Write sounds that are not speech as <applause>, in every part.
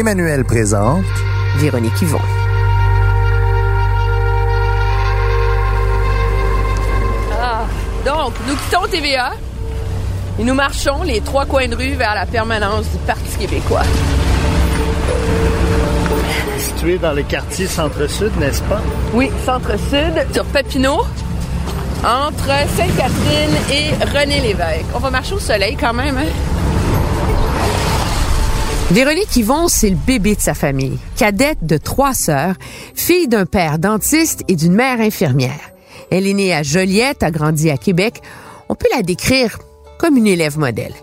Emmanuel présente Véronique Yvon. Ah, donc, nous quittons TVA et nous marchons les trois coins de rue vers la permanence du Parti québécois. Situé dans le quartier Centre-Sud, n'est-ce pas? Oui, Centre-Sud, sur Papineau, entre Sainte-Catherine et René-Lévesque. On va marcher au soleil quand même, hein? Véronique Yvon, c'est le bébé de sa famille. Cadette de trois sœurs, fille d'un père dentiste et d'une mère infirmière. Elle est née à Joliette, a grandi à Québec. On peut la décrire comme une élève modèle.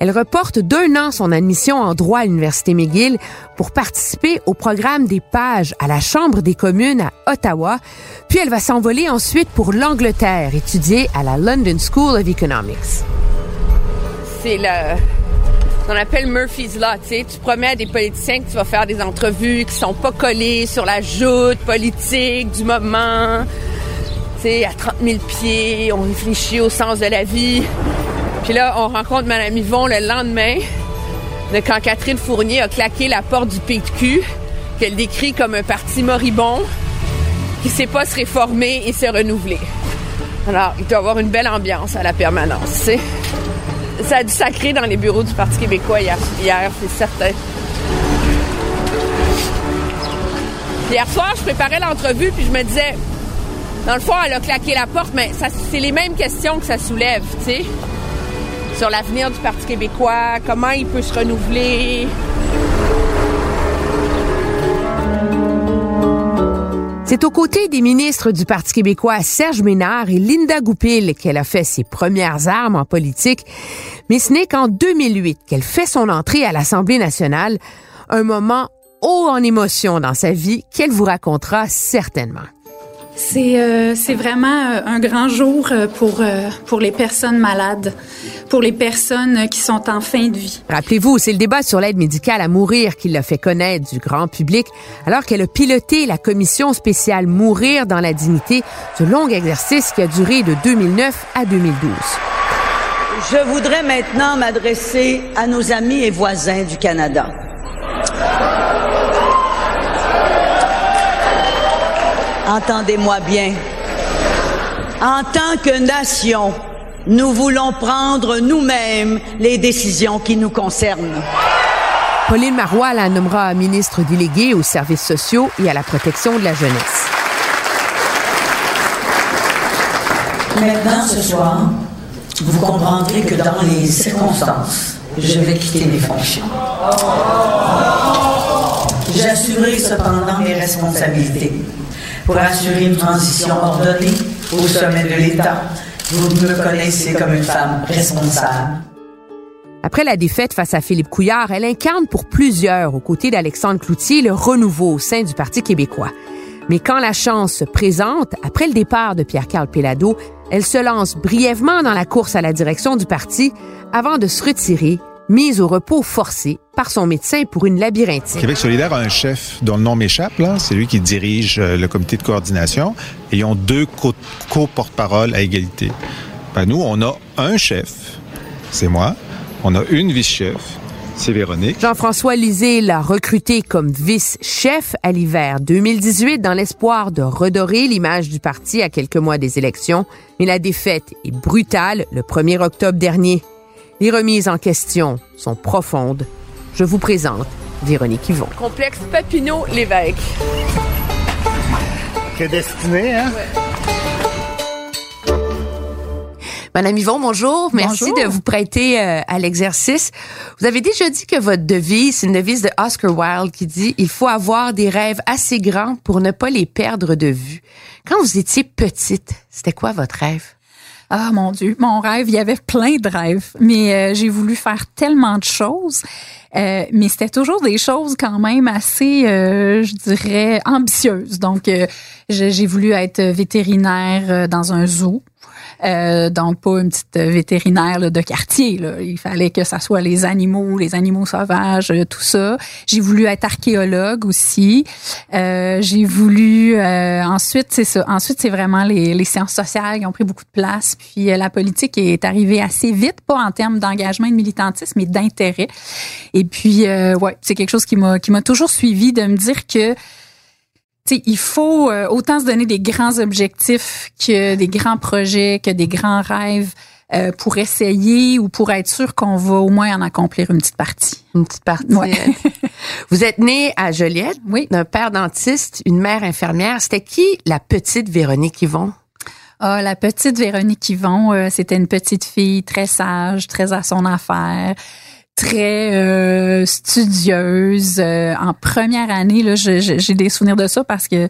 Elle reporte d'un an son admission en droit à l'Université McGill pour participer au programme des pages à la Chambre des communes à Ottawa, puis elle va s'envoler ensuite pour l'Angleterre, étudier à la London School of Economics. C'est le qu'on appelle Murphy's Law. Tu sais, tu promets à des politiciens que tu vas faire des entrevues qui sont pas collées sur la joute politique du moment. Tu sais, à 30 000 pieds, on réfléchit au sens de la vie. Puis là, on rencontre Mme Yvon le lendemain de quand Catherine Fournier a claqué la porte du PQ, qu'elle décrit comme un parti moribond qui sait pas se réformer et se renouveler. Alors, il doit y avoir une belle ambiance à la permanence, tu sais. Ça a du sacré dans les bureaux du Parti québécois hier, hier c'est certain. Hier soir, je préparais l'entrevue, puis je me disais, dans le fond, elle a claqué la porte, mais c'est les mêmes questions que ça soulève, tu sais sur l'avenir du Parti québécois, comment il peut se renouveler. C'est aux côtés des ministres du Parti québécois Serge Ménard et Linda Goupil qu'elle a fait ses premières armes en politique, mais ce n'est qu'en 2008 qu'elle fait son entrée à l'Assemblée nationale, un moment haut en émotion dans sa vie qu'elle vous racontera certainement. C'est euh, c'est vraiment euh, un grand jour euh, pour pour les personnes malades, pour les personnes qui sont en fin de vie. Rappelez-vous, c'est le débat sur l'aide médicale à mourir qui l'a fait connaître du grand public, alors qu'elle a piloté la commission spéciale Mourir dans la dignité, ce long exercice qui a duré de 2009 à 2012. Je voudrais maintenant m'adresser à nos amis et voisins du Canada. Entendez-moi bien. En tant que nation, nous voulons prendre nous-mêmes les décisions qui nous concernent. Pauline Marois la nommera ministre déléguée aux services sociaux et à la protection de la jeunesse. Maintenant, ce soir, vous comprendrez que dans les circonstances, je vais quitter mes fonctions. J'assurerai cependant mes responsabilités pour assurer une transition ordonnée au sommet de l'État. Vous me connaissez comme une femme responsable. Après la défaite face à Philippe Couillard, elle incarne pour plusieurs, aux côtés d'Alexandre Cloutier, le renouveau au sein du Parti québécois. Mais quand la chance se présente, après le départ de Pierre-Carl Pellado, elle se lance brièvement dans la course à la direction du parti avant de se retirer mise au repos forcé par son médecin pour une labyrinthine. Québec solidaire a un chef dont le nom m'échappe. C'est lui qui dirige euh, le comité de coordination. Et ils ont deux co-porte-parole à égalité. Ben, nous, on a un chef, c'est moi. On a une vice-chef, c'est Véronique. Jean-François Lisée l'a recruté comme vice-chef à l'hiver 2018 dans l'espoir de redorer l'image du parti à quelques mois des élections. Mais la défaite est brutale le 1er octobre dernier. Les remises en question sont profondes. Je vous présente Véronique Yvon. Complexe Papineau-Lévesque. Prédestiné, hein? Madame Yvon, bonjour. Merci de vous prêter euh, à l'exercice. Vous avez déjà dit que votre devise, c'est une devise de Oscar Wilde qui dit il faut avoir des rêves assez grands pour ne pas les perdre de vue. Quand vous étiez petite, c'était quoi votre rêve? Ah mon Dieu, mon rêve, il y avait plein de rêves, mais euh, j'ai voulu faire tellement de choses. Euh, mais c'était toujours des choses quand même assez, euh, je dirais, ambitieuses. Donc, euh, j'ai voulu être vétérinaire dans un zoo. Euh, donc pas une petite vétérinaire là, de quartier. Là. Il fallait que ça soit les animaux, les animaux sauvages, euh, tout ça. J'ai voulu être archéologue aussi. Euh, j'ai voulu ensuite, c'est ça. Ensuite, c'est vraiment les, les, sciences sociales qui ont pris beaucoup de place. Puis la politique est arrivée assez vite, pas en termes d'engagement et de militantisme, mais d'intérêt. Et puis, ouais, c'est quelque chose qui m'a toujours suivi de me dire que il faut euh, autant se donner des grands objectifs que des grands projets, que des grands rêves euh, pour essayer ou pour être sûr qu'on va au moins en accomplir une petite partie. Une petite partie. <laughs> Vous êtes née à Joliette, oui. d'un père dentiste, une mère infirmière. C'était qui la petite Véronique Yvon? Ah, la petite Véronique Yvon, euh, c'était une petite fille très sage, très à son affaire très euh, studieuse. Euh, en première année, là, j'ai des souvenirs de ça parce que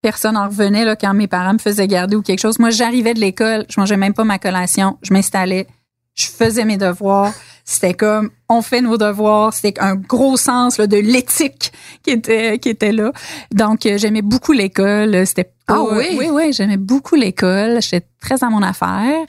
personne en revenait là, quand mes parents me faisaient garder ou quelque chose. Moi, j'arrivais de l'école, je mangeais même pas ma collation, je m'installais, je faisais mes devoirs. C'était comme on fait nos devoirs. C'était un gros sens là, de l'éthique qui était qui était là. Donc euh, j'aimais beaucoup l'école. C'était ah oui? Oui oui j'aimais beaucoup l'école. J'étais très à mon affaire.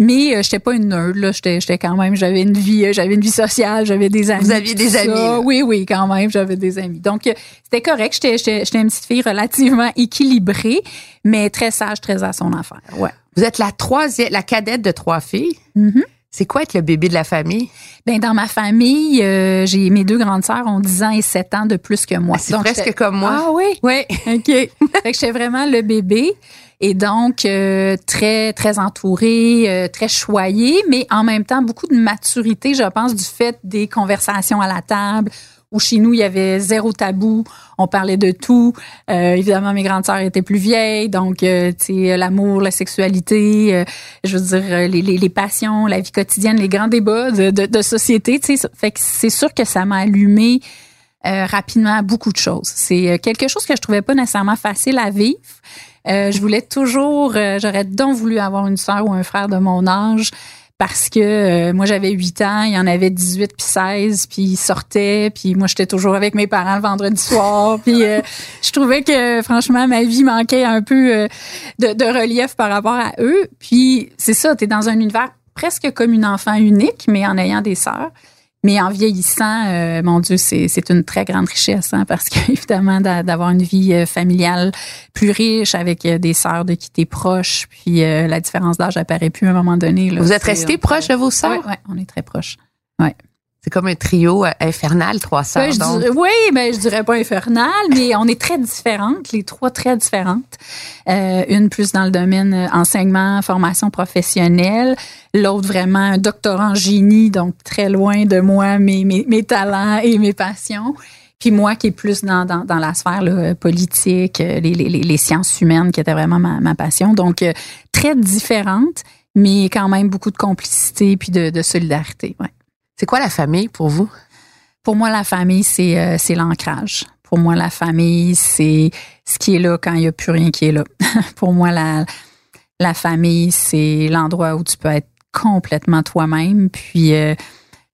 Mais euh, j'étais pas une nerd là, j'étais j'étais quand même j'avais une vie euh, j'avais une vie sociale, j'avais des amis. Vous aviez des amis. Oui oui, quand même, j'avais des amis. Donc euh, c'était correct, j'étais j'étais une petite fille relativement équilibrée, mais très sage, très à son affaire. Ouais. Vous êtes la troisième la cadette de trois filles. Mm-hmm. C'est quoi être le bébé de la famille? Ben dans ma famille, euh, j'ai mes deux grandes sœurs ont 10 ans et 7 ans de plus que moi. Ah, c'est presque comme moi. Ah oui? Oui. <laughs> OK. fait que j'étais vraiment le bébé et donc euh, très très entourée, euh, très choyée, mais en même temps beaucoup de maturité, je pense, du fait des conversations à la table où chez nous, il y avait zéro tabou. On parlait de tout. Euh, évidemment, mes grandes sœurs étaient plus vieilles, donc euh, tu sais, l'amour, la sexualité, euh, je veux dire les, les, les, passions, la vie quotidienne, les grands débats de, de, de société. Tu sais, fait que c'est sûr que ça m'a allumé rapidement beaucoup de choses. C'est quelque chose que je trouvais pas nécessairement facile à vivre. je voulais toujours, j'aurais donc voulu avoir une sœur ou un frère de mon âge parce que euh, moi j'avais 8 ans, il y en avait 18 puis 16 puis ils sortaient puis moi j'étais toujours avec mes parents le vendredi soir puis euh, <laughs> je trouvais que franchement ma vie manquait un peu euh, de, de, relief par rapport à eux puis c'est ça, tu es dans un univers presque comme une enfant unique mais en ayant des sœurs. Mais en vieillissant, euh, mon Dieu, c'est une très grande richesse, hein, parce qu'évidemment, <laughs> d'avoir une vie euh, familiale plus riche avec euh, des sœurs de qui t'es proche, puis la différence d'âge apparaît plus à un moment donné. Vous êtes resté proche de vos sœurs? Oui, ouais, on est très proches. Ouais. C'est comme un trio euh, infernal, trois sœurs. oui, mais je dirais pas infernal, mais on est très différentes, les trois très différentes. Euh, une plus dans le domaine euh, enseignement, formation professionnelle, l'autre vraiment un doctorat en génie, donc très loin de moi, mes, mes, mes talents et mes passions. Puis moi qui est plus dans, dans, dans la sphère là, politique, les, les, les, sciences humaines qui était vraiment ma, ma passion. Donc très différentes, mais quand même beaucoup de complicité puis de, de solidarité. Ouais. C'est quoi la famille pour vous? Pour moi, la famille, c'est euh, c'est l'ancrage. Pour moi, la famille, c'est ce qui est là quand il n'y a plus rien qui est là. <laughs> pour moi, la, famille, c'est l'endroit où tu peux être complètement toi-même. Puis, euh,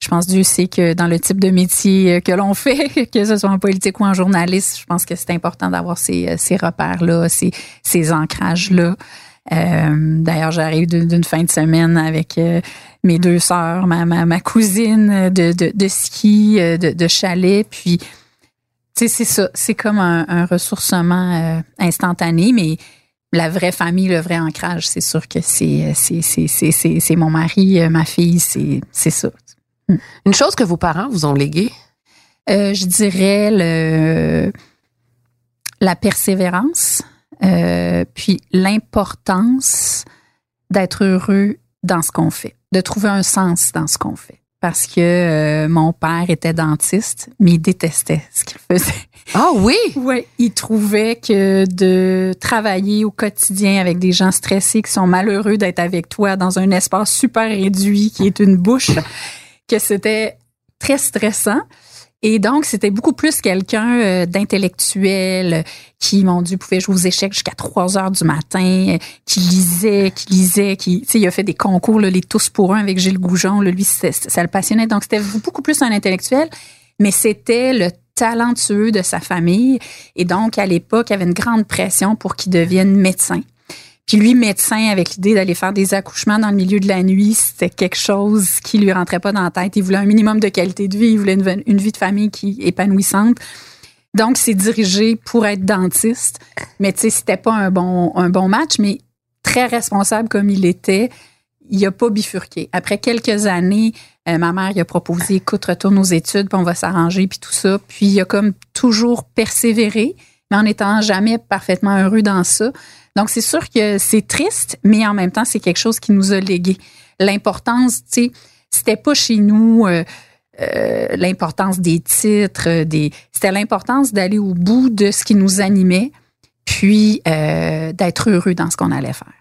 je pense Dieu sait que dans le type de métier que l'on <laughs> fait, que ce soit en politique ou en journaliste, je pense que c'est important d'avoir ces, ces repères-là, ces, ces ancrages-là. Euh, D'ailleurs, j'arrive d'une fin de semaine avec euh, mes deux sœurs, ma, ma, ma cousine de, de, de ski, euh, de, de, chalet, puis tu sais, c'est ça, c'est comme un, un ressourcement instantané, mais la vraie famille, le vrai ancrage, c'est sûr que c'est c'est mon mari, ma fille, c'est c'est ça. Une chose que vos parents vous ont léguée? je dirais le la persévérance euh, puis l'importance d'être heureux dans ce qu'on fait, de trouver un sens dans ce qu'on fait. Parce que euh, mon père était dentiste, mais il détestait ce qu'il faisait. Ah oui? <laughs> Oui, il trouvait que de travailler au quotidien avec des gens stressés qui sont malheureux d'être avec toi dans un espace super réduit qui est une bouche, que c'était très stressant. Et donc, c'était beaucoup plus quelqu'un euh, d'intellectuel qui, mon Dieu, pouvait jouer aux échecs jusqu'à 3 heures du matin, qui lisait, qui lisait, qui, tu sais, il a fait des concours, là, les tous pour un avec Gilles Goujon. Là, lui, ça le passionnait. Donc, c'était beaucoup plus un intellectuel, mais c'était le talentueux de sa famille. Et donc, à l'époque, il y avait une grande pression pour qu'il devienne médecin. Puis lui, médecin, avec l'idée d'aller faire des accouchements dans le milieu de la nuit, c'était quelque chose qui lui rentrait pas dans la tête. Il voulait un minimum de qualité de vie, il voulait une, vie de famille qui épanouissante. Donc, c'est dirigé pour être dentiste. Mais tu sais, c'était pas un bon, un bon match, mais très responsable comme il était, il a pas bifurqué. Après quelques années, euh, ma mère il a proposé, écoute, retourne aux études, puis on va s'arranger, puis tout ça. Puis il a comme toujours persévéré, mais en étant jamais parfaitement heureux dans ça. Donc, c'est sûr que c'est triste, mais en même temps, c'est quelque chose qui nous a légué. L'importance, tu sais, c'était pas chez nous euh, euh, l'importance des titres, des, c'était l'importance d'aller au bout de ce qui nous animait, puis euh, d'être heureux dans ce qu'on allait faire.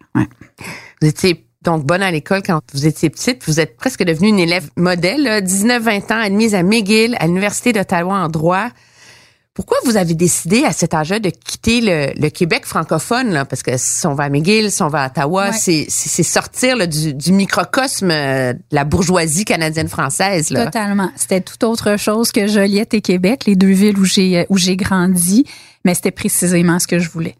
Vous étiez donc bonne à l'école quand vous étiez petite. Vous êtes presque devenue une élève modèle, 19-20 ans, admise à McGill, à l'Université d'Ottawa en droit. Pourquoi vous avez décidé à cet âge-là de quitter le, Québec francophone? Là? Parce que si on va à McGill, si on va à Ottawa, c'est sortir du, microcosme euh, de la bourgeoisie canadienne-française. Totalement. C'était tout autre chose que Joliette et Québec, les deux villes où j'ai euh, où j'ai grandi, mais c'était précisément ce que je voulais.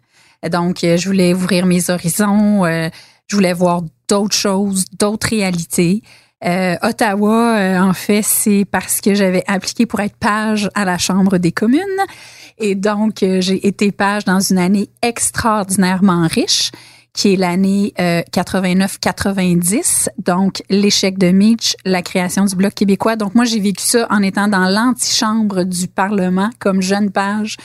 Donc, euh, je voulais ouvrir mes horizons, je voulais voir d'autres choses, d'autres réalités. Euh, Ottawa, euh, en fait, c'est parce que j'avais appliqué pour être page à la Chambre des communes. Et donc, euh, j'ai été page dans une année extraordinairement riche, qui est l'année 89-90. Donc, l'échec de Mitch, la création du Bloc québécois. Donc, moi, j'ai vécu ça en étant dans l'antichambre du Parlement comme jeune page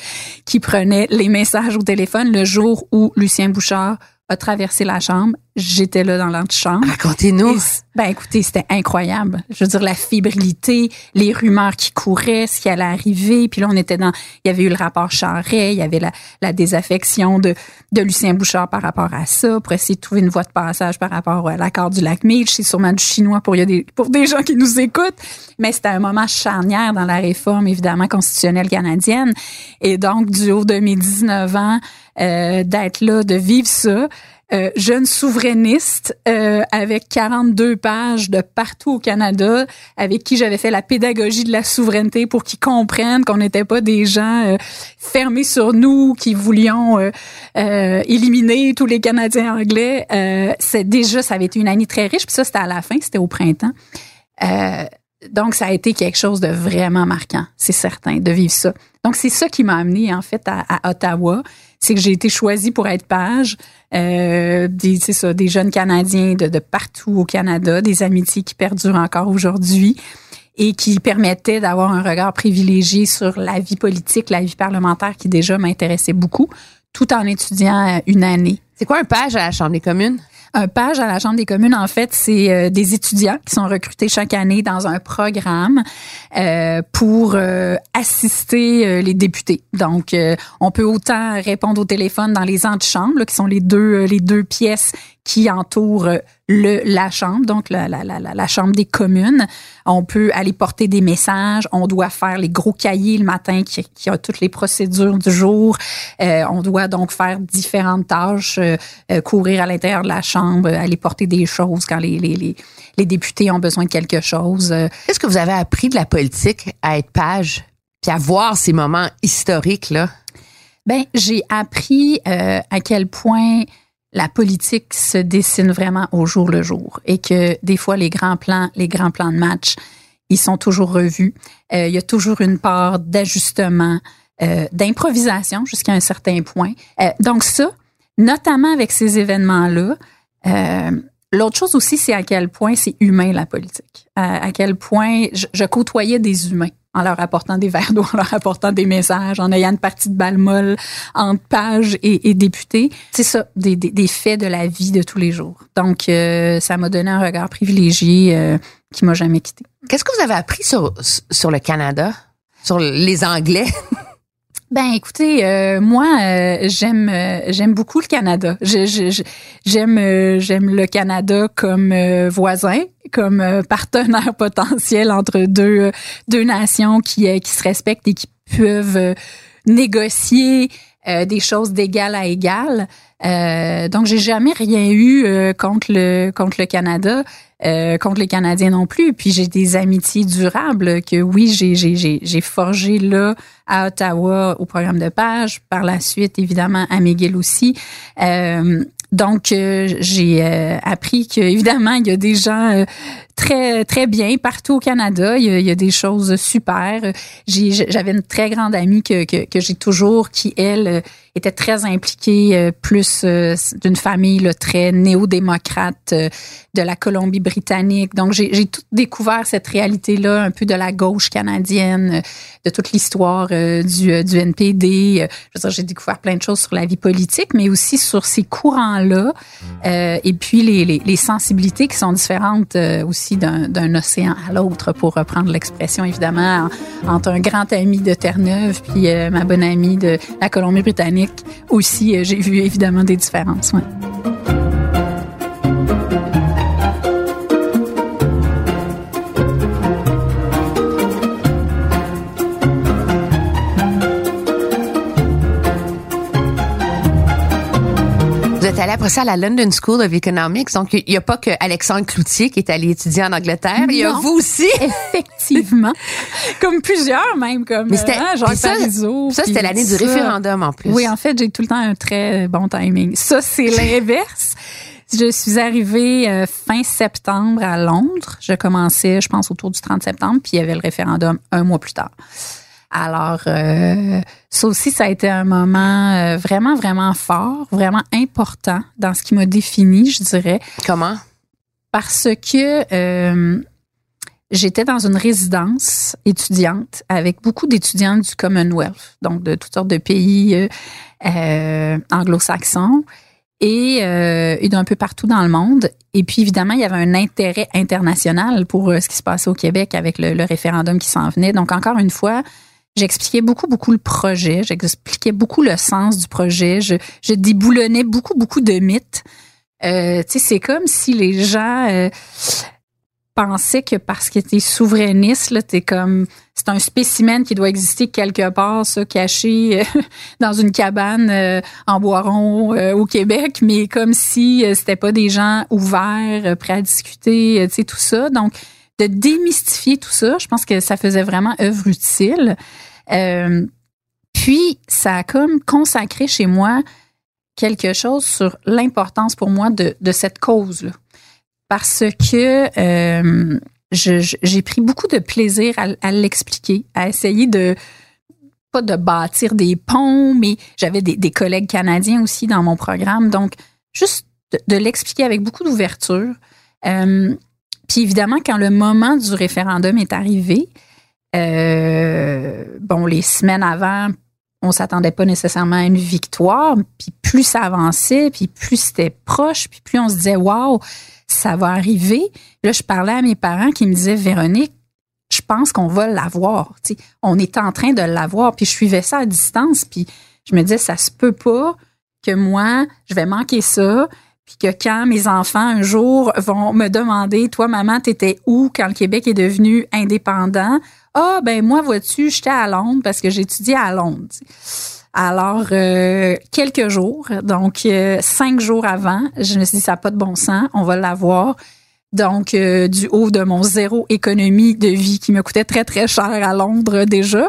qui prenait les messages au téléphone le jour où Lucien Bouchard a traversé la chambre. J'étais là dans l'antichambre. Racontez-nous. Ben écoutez, c'était incroyable. Je veux dire la fébrilité, les rumeurs qui couraient, ce qui allait arriver. Puis là, on était dans, il y avait eu le rapport Charret, il y avait la, la désaffection de, de Lucien Bouchard par rapport à ça, pour essayer de trouver une voie de passage par rapport à l'accord du lac Meach. C'est sûrement du chinois pour, il y a des, pour des gens qui nous écoutent. Mais c'était un moment charnière dans la réforme, évidemment, constitutionnelle canadienne. Et donc, du haut de mes 19 ans, euh, d'être là, de vivre ça. Euh, jeune souverainiste euh, avec 42 pages de partout au Canada, avec qui j'avais fait la pédagogie de la souveraineté pour qu'ils comprennent qu'on n'était pas des gens fermés sur nous, qui voulions éliminer tous les Canadiens anglais. c'est déjà, ça avait été une année très riche. Puis ça, c'était à la fin, c'était au printemps. donc, ça a été quelque chose de vraiment marquant, c'est certain, de vivre ça. Donc, c'est ça qui m'a amené en fait à, Ottawa c'est que j'ai été choisie pour être page. Euh, des, ça, des jeunes Canadiens de, de partout au Canada, des amitiés qui perdurent encore aujourd'hui et qui permettaient d'avoir un regard privilégié sur la vie politique, la vie parlementaire qui déjà m'intéressait beaucoup, tout en étudiant euh, une année. C'est quoi un page à la Chambre des communes? Un page à la Chambre des communes, en fait, c'est euh, des étudiants qui sont recrutés chaque année dans un programme euh, pour euh, assister les députés. Donc, on peut autant répondre au téléphone dans les antichambres, qui sont les deux les deux pièces qui entourent le, la chambre, donc la, la, la, la, chambre des communes. On peut aller porter des messages. On doit faire les gros cahiers le matin qui, qui a toutes les procédures du jour. Euh, on doit donc faire différentes tâches, euh, euh, courir à l'intérieur de la chambre, aller porter des choses quand les, les, les, les députés ont besoin de quelque chose. Qu'est-ce que vous avez appris de la politique à être page, puis à voir ces moments historiques là? Ben, j'ai appris à quel point la politique se dessine vraiment au jour le jour et que des fois les grands plans, les grands plans de match, ils sont toujours revus. Euh, il y a toujours une part d'ajustement, euh, d'improvisation jusqu'à un certain point. Euh, donc ça, notamment avec ces événements-là, L'autre chose aussi, c'est à quel point c'est humain la politique. À, quel point je, côtoyais des humains en leur apportant des verres d'eau, <laughs> en leur apportant des messages, en ayant une partie de balle molle entre pages et, et députés. C'est ça, des, des, des, faits de la vie de tous les jours. Donc, euh, ça m'a donné un regard privilégié euh, qui m'a jamais quitté. Qu'est-ce que vous avez appris sur, sur le Canada, sur les Anglais? <laughs> Ben écoutez, euh, moi euh, j'aime euh, j'aime beaucoup le Canada. Je, je, j'aime j'aime le Canada comme voisin, comme partenaire <laughs> potentiel entre deux deux nations qui qui se respectent et qui peuvent négocier des choses d'égal à égal. Donc j'ai jamais rien eu contre le contre le Canada. Euh, contre les Canadiens non plus. Puis j'ai des amitiés durables que oui, j'ai j'ai forgé là à Ottawa au programme de page. Par la suite, évidemment, à McGill aussi. Euh, donc, euh, j'ai euh, appris qu'évidemment, il y a des gens très très bien partout au Canada. Il y a, il y a des choses super. J'avais une très grande amie que, que, que j'ai toujours, qui elle était très impliquée, euh, plus euh, d'une famille là, très néo-démocrate euh, de la Colombie-Britannique. Donc, j'ai tout découvert cette réalité-là, un peu de la gauche canadienne, de toute l'histoire du, du NPD. J'ai découvert plein de choses sur la vie politique, mais aussi sur ces courants-là, et puis les, les, les, sensibilités qui sont différentes aussi d'un océan à l'autre, pour reprendre l'expression, évidemment, entre un grand ami de Terre-Neuve puis ma bonne amie de la Colombie-Britannique aussi, euh, j'ai vu évidemment des différences. Après ça à la London School of Economics. Donc, il n'y a pas que Alexandre Cloutier qui est allé étudier en Angleterre. Il y a vous aussi. <laughs> Effectivement. <laughs> comme plusieurs, même, comme Mais c'était, hein, Jacques ça, Ça, c'était l'année du référendum, en plus. Oui, en fait, j'ai tout le temps un très bon timing. Ça, c'est <laughs> l'inverse. Je suis arrivée euh, fin septembre à Londres. Je commençais, je pense, autour du 30 septembre, puis il y avait le référendum un mois plus tard. Alors, euh, ça aussi, ça a été un moment euh, vraiment, vraiment fort, vraiment important dans ce qui m'a défini, je dirais. Comment? Parce que euh, j'étais dans une résidence étudiante avec beaucoup d'étudiants du Commonwealth, donc de toutes sortes de pays anglo-saxons et, et d'un peu partout dans le monde. Et puis, évidemment, il y avait un intérêt international pour ce qui se passait au Québec avec le, le référendum qui s'en venait. Donc, encore une fois, J'expliquais beaucoup, beaucoup le projet. J'expliquais beaucoup le sens du projet. Je, je déboulonnais beaucoup, beaucoup de mythes. Euh, c'est comme si les gens euh, pensaient que parce que t'es souverainiste, là, t'es comme c'est un spécimen qui doit exister quelque part, ça, caché euh, <laughs> dans une cabane euh, en Boiron au Québec, mais comme si c'était pas des gens ouverts, prêts à discuter, tu sais, tout ça. Donc, de démystifier tout ça. Je pense que ça faisait vraiment œuvre utile. Euh, puis, ça a comme consacré chez moi quelque chose sur l'importance pour moi de, cette cause-là. Parce que euh, j'ai pris beaucoup de plaisir à, l'expliquer, à essayer de pas de bâtir des ponts, mais j'avais des, collègues canadiens aussi dans mon programme. Donc, juste de, l'expliquer avec beaucoup d'ouverture. Euh, puis évidemment, quand le moment du référendum est arrivé, euh, bon, les semaines avant, on s'attendait pas nécessairement à une victoire, puis plus ça avançait, puis plus c'était proche, puis plus on se disait waouh, ça va arriver. Là, je parlais à mes parents qui me disaient Véronique, je pense qu'on va l'avoir. On est en train de l'avoir, puis je suivais ça à distance, puis je me disais ça se peut pas que moi je vais manquer ça puis que quand mes enfants un jour vont me demander, toi maman, t'étais où quand le Québec est devenu indépendant Ah ben moi vois-tu, j'étais à Londres parce que j'étudiais à Londres. Alors euh, quelques jours, donc euh, cinq jours avant, je me suis dit ça n'a pas de bon sens, on va l'avoir. Donc, euh, du haut de mon zéro économie de vie qui me coûtait très, très cher à Londres déjà,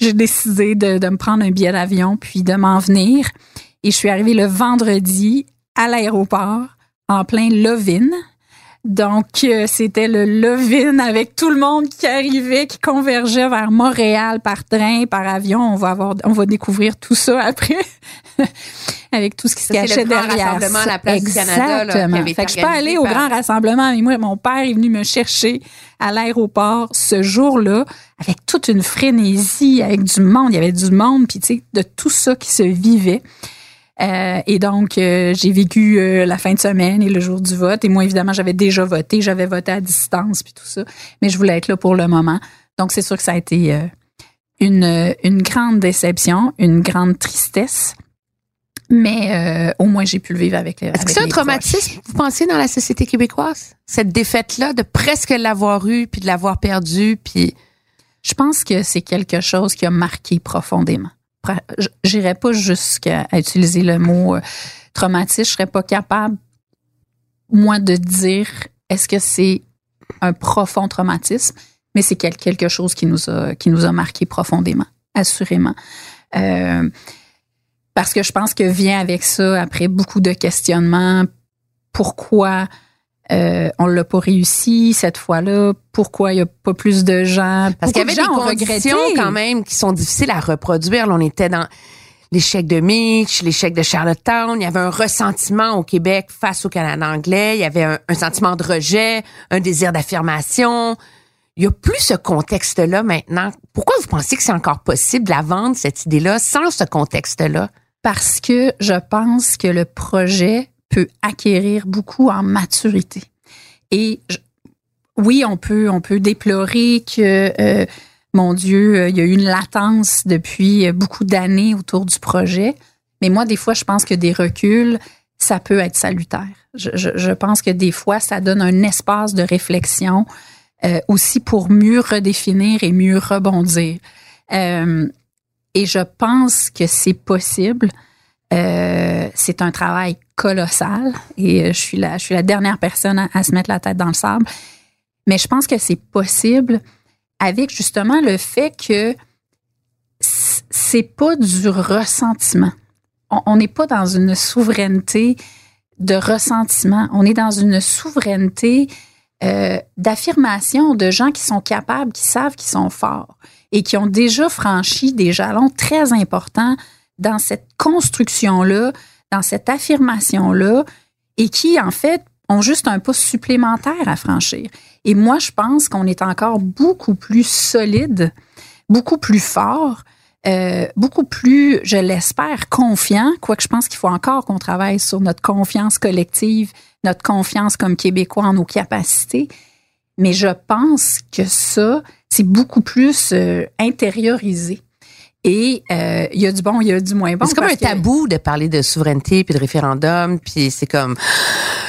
j'ai décidé de, de me prendre un billet d'avion puis de m'en venir. Et je suis arrivée le vendredi à l'aéroport en plein Lovin. Donc, euh, c'était le Lovin avec tout le monde qui arrivait, qui convergeait vers Montréal par train, par avion. On va avoir, on va découvrir tout ça après. <laughs> avec tout ce qui se cachait derrière. rassemblement à la place Exactement. du Canada. fait que je suis pas allée au grand rassemblement, mais moi, mon père est venu me chercher à l'aéroport ce jour-là avec toute une frénésie, avec du monde. Il y avait du monde, puis tu sais, de tout ça qui se vivait. Euh, et donc, euh, j'ai vécu euh, la fin de semaine et le jour du vote. Et moi, évidemment, j'avais déjà voté. J'avais voté à distance puis tout ça. Mais je voulais être là pour le moment. Donc, c'est sûr que ça a été une, une grande déception, une grande tristesse. Mais au moins, j'ai pu le vivre avec les Est-ce que c'est un traumatisme, vous pensez, dans la société québécoise? Cette défaite-là, de presque l'avoir eue, puis de l'avoir perdue, puis... Je pense que c'est quelque chose qui a marqué profondément. J'irais pas jusqu'à utiliser le mot euh, traumatisme. Je serais pas capable, moi, de dire est-ce que c'est un profond traumatisme, mais c'est quelque chose qui nous a, qui nous a marqué profondément, assurément. Euh, parce que je pense que vient avec ça, après beaucoup de questionnements, pourquoi euh, on l'a pas réussi cette fois-là, pourquoi il y a pas plus de gens? Parce qu'il y avait des conditions quand même qui sont difficiles à reproduire. Là, on était dans l'échec de Mitch, l'échec de Charlottetown. Il y avait un ressentiment au Québec face au Canada anglais. Il y avait un, un sentiment de rejet, un désir d'affirmation. Il y a plus ce contexte-là maintenant. Pourquoi vous pensez que c'est encore possible de la vendre, cette idée-là, sans ce contexte-là? Parce que je pense que le projet peut acquérir beaucoup en maturité. Et oui, on peut, on peut déplorer que, euh, mon Dieu, euh, il y a eu une latence depuis beaucoup d'années autour du projet. Mais moi, des fois, je pense que des reculs, ça peut être salutaire. Je, je, je pense que des fois, ça donne un espace de réflexion euh, aussi pour mieux redéfinir et mieux rebondir. Euh, et je pense que c'est possible. Euh, c'est un travail colossal et je suis la, je suis la dernière personne à, à, se mettre la tête dans le sable. Mais je pense que c'est possible avec justement le fait que c'est pas du ressentiment. On n'est pas dans une souveraineté de ressentiment. On est dans une souveraineté euh, d'affirmation de gens qui sont capables, qui savent qu'ils sont forts et qui ont déjà franchi des jalons très importants dans cette construction-là, dans cette affirmation-là, et qui, en fait, ont juste un pas supplémentaire à franchir. Et moi, je pense qu'on est encore beaucoup plus solide, beaucoup plus fort, euh, beaucoup plus, je l'espère, confiant, quoique je pense qu'il faut encore qu'on travaille sur notre confiance collective, notre confiance comme Québécois en nos capacités. Mais je pense que ça, c'est beaucoup plus euh, intériorisé. Et euh, il y a du bon, il y a du moins bon. C'est comme un tabou de parler de souveraineté puis de référendum, puis c'est comme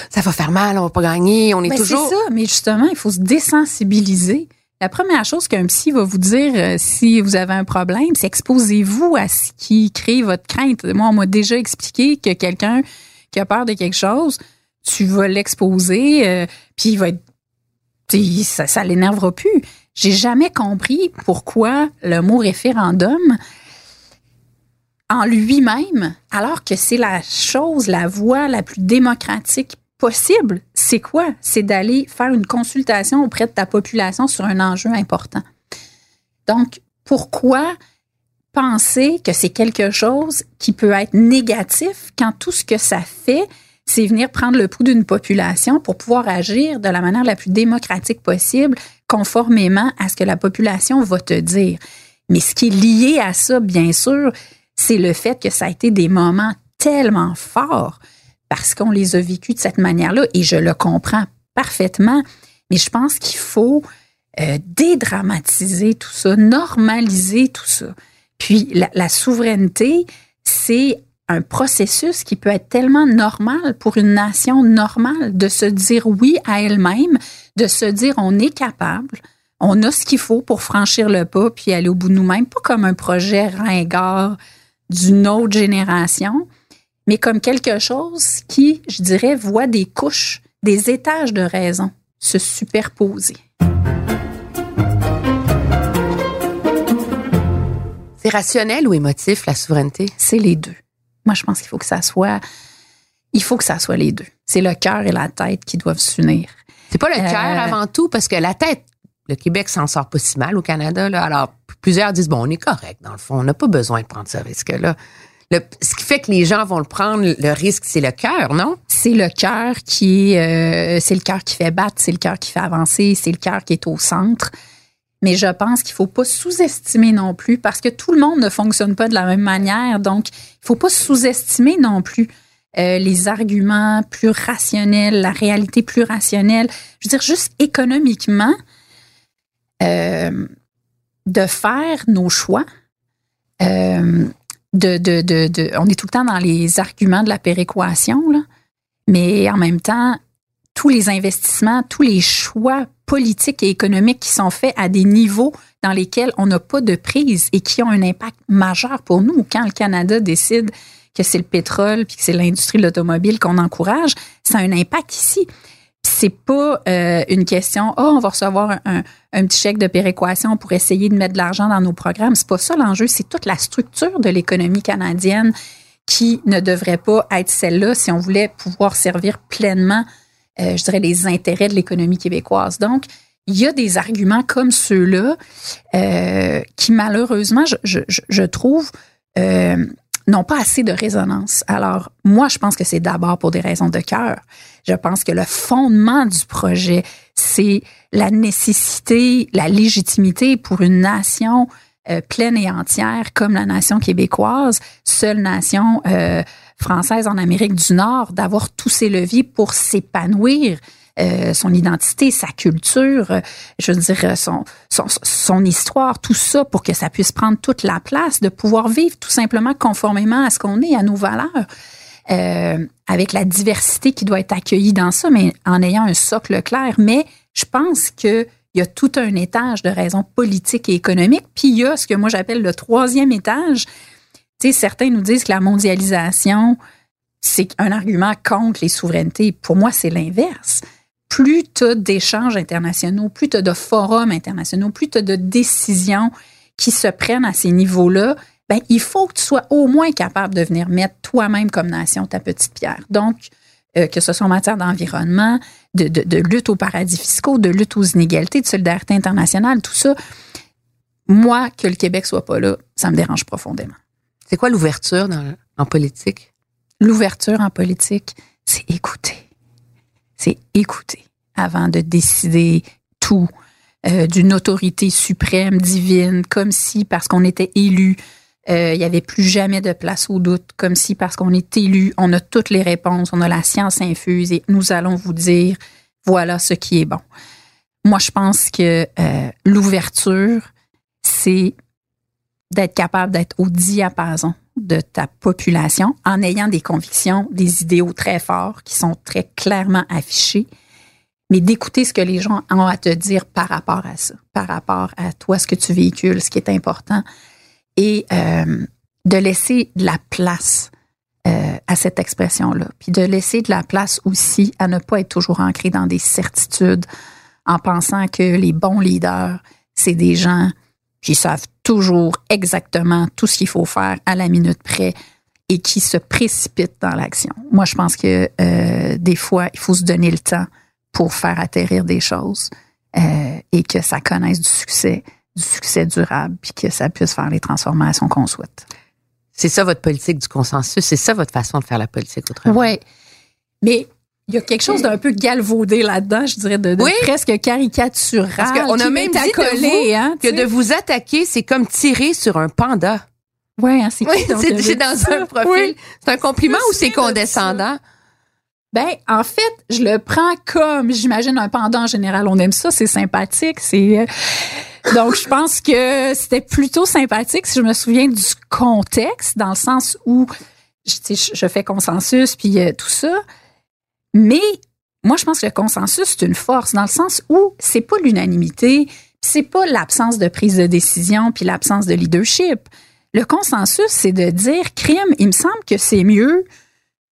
ça va faire mal, on va pas gagner, on est ben, toujours. C'est ça, mais justement, il faut se désensibiliser. La première chose qu'un psy va vous dire euh, si vous avez un problème, c'est exposez-vous à ce qui crée votre crainte. Moi, on m'a déjà expliqué que quelqu'un qui a peur de quelque chose, tu vas l'exposer, euh, puis il va être, ça, ça l'énervera plus. J'ai jamais compris pourquoi le mot référendum en lui-même, alors que c'est la chose, la voie la plus démocratique possible, c'est quoi? C'est d'aller faire une consultation auprès de ta population sur un enjeu important. Donc, pourquoi penser que c'est quelque chose qui peut être négatif quand tout ce que ça fait, c'est venir prendre le pouls d'une population pour pouvoir agir de la manière la plus démocratique possible, conformément à ce que la population va te dire. Mais ce qui est lié à ça, bien sûr, c'est le fait que ça a été des moments tellement forts parce qu'on les a vécus de cette manière-là et je le comprends parfaitement. Mais je pense qu'il faut euh, dédramatiser tout ça, normaliser tout ça. Puis la, la souveraineté, c'est un processus qui peut être tellement normal pour une nation normale de se dire oui à elle-même, de se dire on est capable, on a ce qu'il faut pour franchir le pas puis aller au bout de nous-mêmes, pas comme un projet ringard d'une autre génération, mais comme quelque chose qui, je dirais, voit des couches, des étages de raison se superposer. C'est rationnel ou émotif, la souveraineté? C'est les deux. Moi, je pense qu'il faut que ça soit, il faut que ça soit les deux. C'est le cœur et la tête qui doivent s'unir. C'est pas le cœur euh, avant tout, parce que la tête, le Québec s'en sort pas si mal au Canada. Là. Alors, plusieurs disent, bon, on est correct, dans le fond, on n'a pas besoin de prendre ce risque-là. Le, ce qui fait que les gens vont le prendre, le risque, c'est le cœur, non? C'est le cœur qui, euh, c'est le cœur qui fait battre, c'est le cœur qui fait avancer, c'est le cœur qui est au centre. Mais je pense qu'il faut pas sous-estimer non plus parce que tout le monde ne fonctionne pas de la même manière. Donc, il faut pas sous-estimer non plus euh, les arguments plus rationnels, la réalité plus rationnelle. Je veux dire, juste économiquement, euh, de faire nos choix. Euh, de, on est tout le temps dans les arguments de la péréquation, mais en même temps, tous les investissements, tous les choix politiques et économiques qui sont faits à des niveaux dans lesquels on n'a pas de prise et qui ont un impact majeur pour nous. Quand le Canada décide que c'est le pétrole puis que c'est l'industrie de l'automobile qu'on encourage, ça a un impact ici. C'est pas euh, une question, oh, on va recevoir un, un, petit chèque de péréquation pour essayer de mettre de l'argent dans nos programmes. C'est pas ça l'enjeu, c'est toute la structure de l'économie canadienne qui ne devrait pas être celle-là si on voulait pouvoir servir pleinement, euh, je dirais, les intérêts de l'économie québécoise. Donc, il y a des arguments comme ceux-là euh, qui, malheureusement, je, je, je trouve, euh, n'ont pas assez de résonance. Alors, moi, je pense que c'est d'abord pour des raisons de cœur. Je pense que le fondement du projet, c'est la nécessité, la légitimité pour une nation euh, pleine et entière comme la nation québécoise, seule nation euh, française en Amérique du Nord, d'avoir tous ces leviers pour s'épanouir, euh, son identité, sa culture, euh, je veux dire, euh, son, son, histoire, tout ça pour que ça puisse prendre toute la place, de pouvoir vivre tout simplement conformément à ce qu'on est, à nos valeurs. Avec la diversité qui doit être accueillie dans ça, mais en ayant un socle clair. Mais je pense que il y a tout un étage de raisons politiques et économiques, puis il y a ce que moi j'appelle le troisième étage. Tu sais, certains nous disent que la mondialisation, c'est un argument contre les souverainetés. Pour moi, c'est l'inverse plus tu as d'échanges internationaux, plus tu as de forums internationaux, plus tu as de décisions qui se prennent à ces niveaux-là, ben, il faut que tu sois au moins capable de venir mettre toi-même comme nation ta petite pierre. Donc, euh, que ce soit en matière d'environnement, de, de, de, lutte aux paradis fiscaux, de lutte aux inégalités, de solidarité internationale, tout ça, moi, que le Québec soit pas là, ça me dérange profondément. C'est quoi l'ouverture en politique? L'ouverture en politique, c'est écouter c'est écouter avant de décider tout euh, d'une autorité suprême, divine, comme si parce qu'on était élu, euh, il n'y avait plus jamais de place au doute, comme si parce qu'on est élu, on a toutes les réponses, on a la science infuse et nous allons vous dire voilà ce qui est bon. Moi, je pense que euh, l'ouverture, c'est d'être capable d'être au diapason de ta population en ayant des convictions, des idéaux très forts qui sont très clairement affichés, mais d'écouter ce que les gens ont à te dire par rapport à ça, par rapport à toi, ce que tu véhicules, ce qui est important, et euh, de laisser de la place euh, à cette expression-là, puis de laisser de la place aussi à ne pas être toujours ancré dans des certitudes en pensant que les bons leaders, c'est des gens qui savent toujours exactement tout ce qu'il faut faire à la minute près et qui se précipitent dans l'action. Moi, je pense que euh, des fois, il faut se donner le temps pour faire atterrir des choses euh, et que ça connaisse du succès, du succès durable, puis que ça puisse faire les transformations qu'on souhaite. C'est ça votre politique du consensus, c'est ça votre façon de faire la politique autrement. Oui. Mais il y a quelque chose d'un peu galvaudé là-dedans, je dirais, de, presque caricatural. Parce qu'on a même dit de hein, que de vous attaquer, c'est comme tirer sur un panda. Ouais, hein, c'est oui, c'est dans un profil. C'est un compliment ou c'est condescendant? Ben, en fait, je le prends comme, j'imagine, un panda en général. On aime ça, c'est sympathique, c'est. Euh, donc, je pense que c'était plutôt sympathique si je me souviens du contexte, dans le sens où je, je fais consensus puis euh, tout ça. Mais moi, je pense que le consensus, c'est une force dans le sens où c'est pas l'unanimité, c'est pas l'absence de prise de décision puis l'absence de leadership. Le consensus, c'est de dire, crime, il me semble que c'est mieux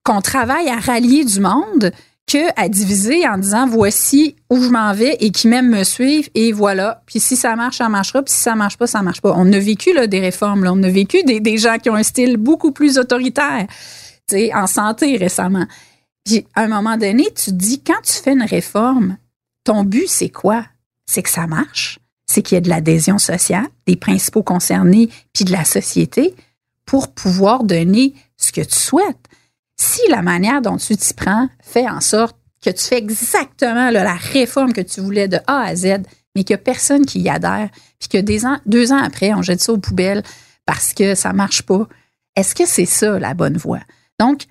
qu'on travaille à rallier du monde que à diviser en disant voici où je m'en vais et qui même me suivent et voilà. Puis si ça marche, ça marchera. Puis si ça marche pas, ça marche pas. On a vécu des réformes. On a vécu des, des gens qui ont un style beaucoup plus autoritaire en santé récemment. Puis à un moment donné, tu te dis, quand tu fais une réforme, ton but, c'est quoi? C'est que ça marche, c'est qu'il y ait de l'adhésion sociale, des principaux concernés, puis de la société pour pouvoir donner ce que tu souhaites. Si la manière dont tu t'y prends fait en sorte que tu fais exactement la réforme que tu voulais de A à Z, mais qu'il n'y a personne qui y adhère, puis que deux ans après, on jette ça aux poubelles parce que ça marche pas, est-ce que c'est ça la bonne voie? Donc,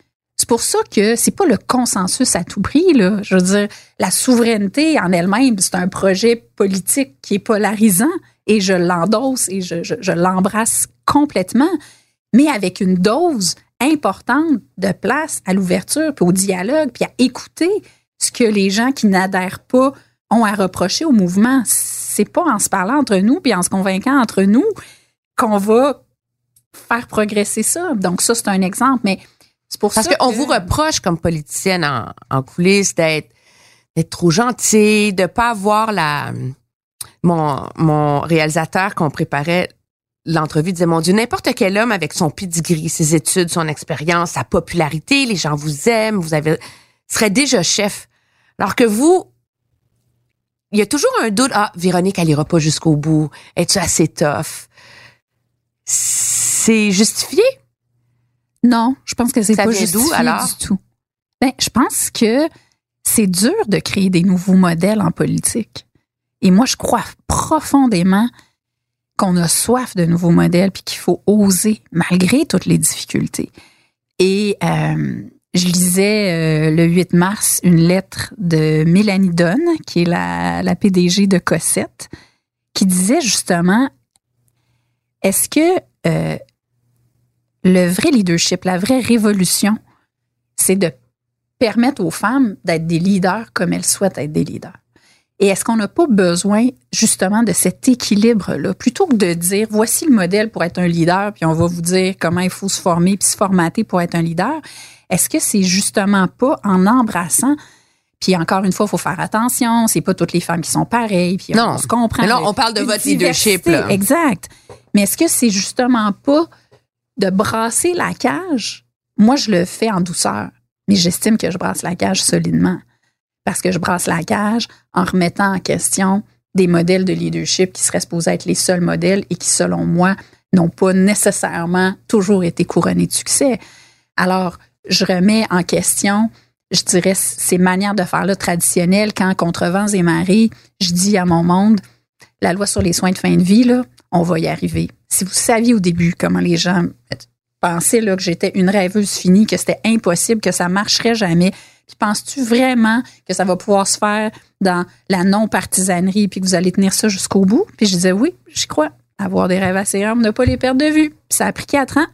c'est pour ça que c'est pas le consensus à tout prix là. Je veux dire, la souveraineté en elle-même, c'est un projet politique qui est polarisant et je l'endosse et je, je, je l'embrasse complètement, mais avec une dose importante de place à l'ouverture, puis au dialogue, puis à écouter ce que les gens qui n'adhèrent pas ont à reprocher au mouvement. C'est pas en se parlant entre nous, puis en se convainquant entre nous qu'on va faire progresser ça. Donc ça, c'est un exemple, mais c'est pour Parce ça qu'on que- vous reproche comme politicienne en, en coulisses d'être d'être trop gentil, de pas avoir la mon mon réalisateur qu'on préparait l'entrevue disait mon Dieu n'importe quel homme avec son pedigree, ses études, son expérience, sa popularité, les gens vous aiment, vous avez serait déjà chef. Alors que vous il y a toujours un doute ah Véronique elle ira pas jusqu'au bout, es-tu assez tough? C'est justifié Non, je pense que c'est pas justifié alors? du tout. Ben, je pense que c'est dur de créer des nouveaux modèles en politique. Et moi, je crois profondément qu'on a soif de nouveaux modèles puis qu'il faut oser malgré toutes les difficultés. Et euh, je lisais euh, le 8 mars une lettre de Mélanie Donne, qui est la, la PDG de Cossette, qui disait justement est-ce que euh, le vrai leadership, la vraie révolution, c'est de permettre aux femmes d'être des leaders comme elles souhaitent être des leaders. Et est-ce qu'on n'a pas besoin justement de cet équilibre-là, plutôt que de dire voici le modèle pour être un leader, puis on va vous dire comment il faut se former puis se formater pour être un leader. Est-ce que c'est justement pas en embrassant puis encore une fois, il faut faire attention. C'est pas toutes les femmes qui sont pareilles. Puis Non. on se comprend. Mais là, on parle de votre leadership, là. Exact. Mais est-ce que c'est justement pas de brasser la cage? Moi, je le fais en douceur, mais j'estime que je brasse la cage solidement. Parce que je brasse la cage en remettant en question des modèles de leadership qui seraient supposés être les seuls modèles et qui, selon moi, n'ont pas nécessairement toujours été couronnés de succès. Alors, je remets en question, je dirais, ces manières de faire là traditionnelles quand, contre vents et marées, je dis à mon monde, la loi sur les soins de fin de vie, là, on va y arriver. Si vous saviez au début comment les gens pensaient là, que j'étais une rêveuse finie, que c'était impossible, que ça marcherait jamais, puis penses-tu vraiment que ça va pouvoir se faire dans la non-partisanerie puis que vous allez tenir ça jusqu'au bout? Puis je disais oui, j'y crois. Avoir des rêves assez grands, ne pas les perdre de vue. Ça a pris quatre ans,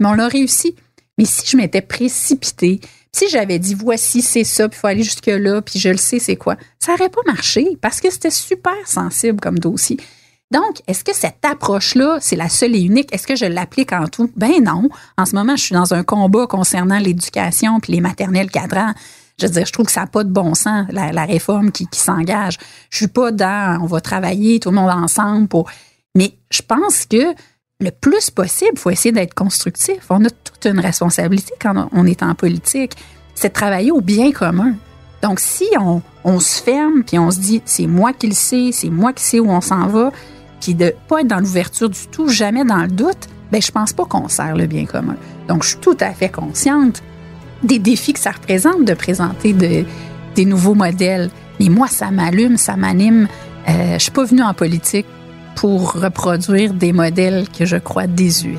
mais on l'a réussi. Mais si je m'étais précipitée, si j'avais dit voici c'est ça, puis il faut aller jusque là, puis je le sais c'est quoi, ça n'aurait pas marché parce que c'était super sensible comme dossier. Donc, est-ce que cette approche-là, c'est la seule et unique? Est-ce que je l'applique en tout? Ben non. En ce moment, je suis dans un combat concernant l'éducation puis les maternelles cadrans. Je veux dire, je trouve que ça n'a pas de bon sens, la, réforme qui, qui s'engage. Je suis pas dans on va travailler tout le monde ensemble pour. Mais je pense que le plus possible, il faut essayer d'être constructif. On a toute une responsabilité quand on est en politique. C'est de travailler au bien commun. Donc, si on, on se ferme puis on se dit c'est moi qui le sais, c'est moi qui sais où on s'en va, puis de pas être dans l'ouverture du tout, jamais dans le doute, ben je pense pas qu'on sert le bien commun. Donc, je suis tout à fait consciente des défis que ça représente de présenter de- des nouveaux modèles. Mais moi, ça m'allume, ça m'anime. Euh, je suis pas venue en politique pour reproduire des modèles que je crois désuets.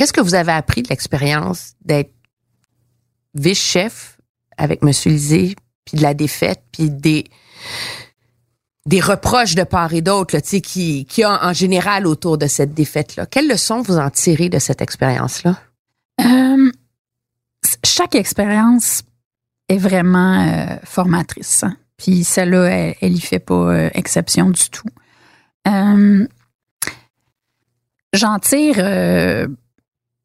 Qu'est-ce que vous avez appris de l'expérience d'être vice-chef avec M. Lisée, puis de la défaite, puis des des reproches de part et d'autre, là, tu sais, qui, qui a en général autour de cette défaite-là? Quelles leçons vous en tirez de cette expérience-là? Euh, chaque expérience est vraiment euh, formatrice. hein. Puis celle-là, elle, elle y fait pas euh, exception du tout. J'en tire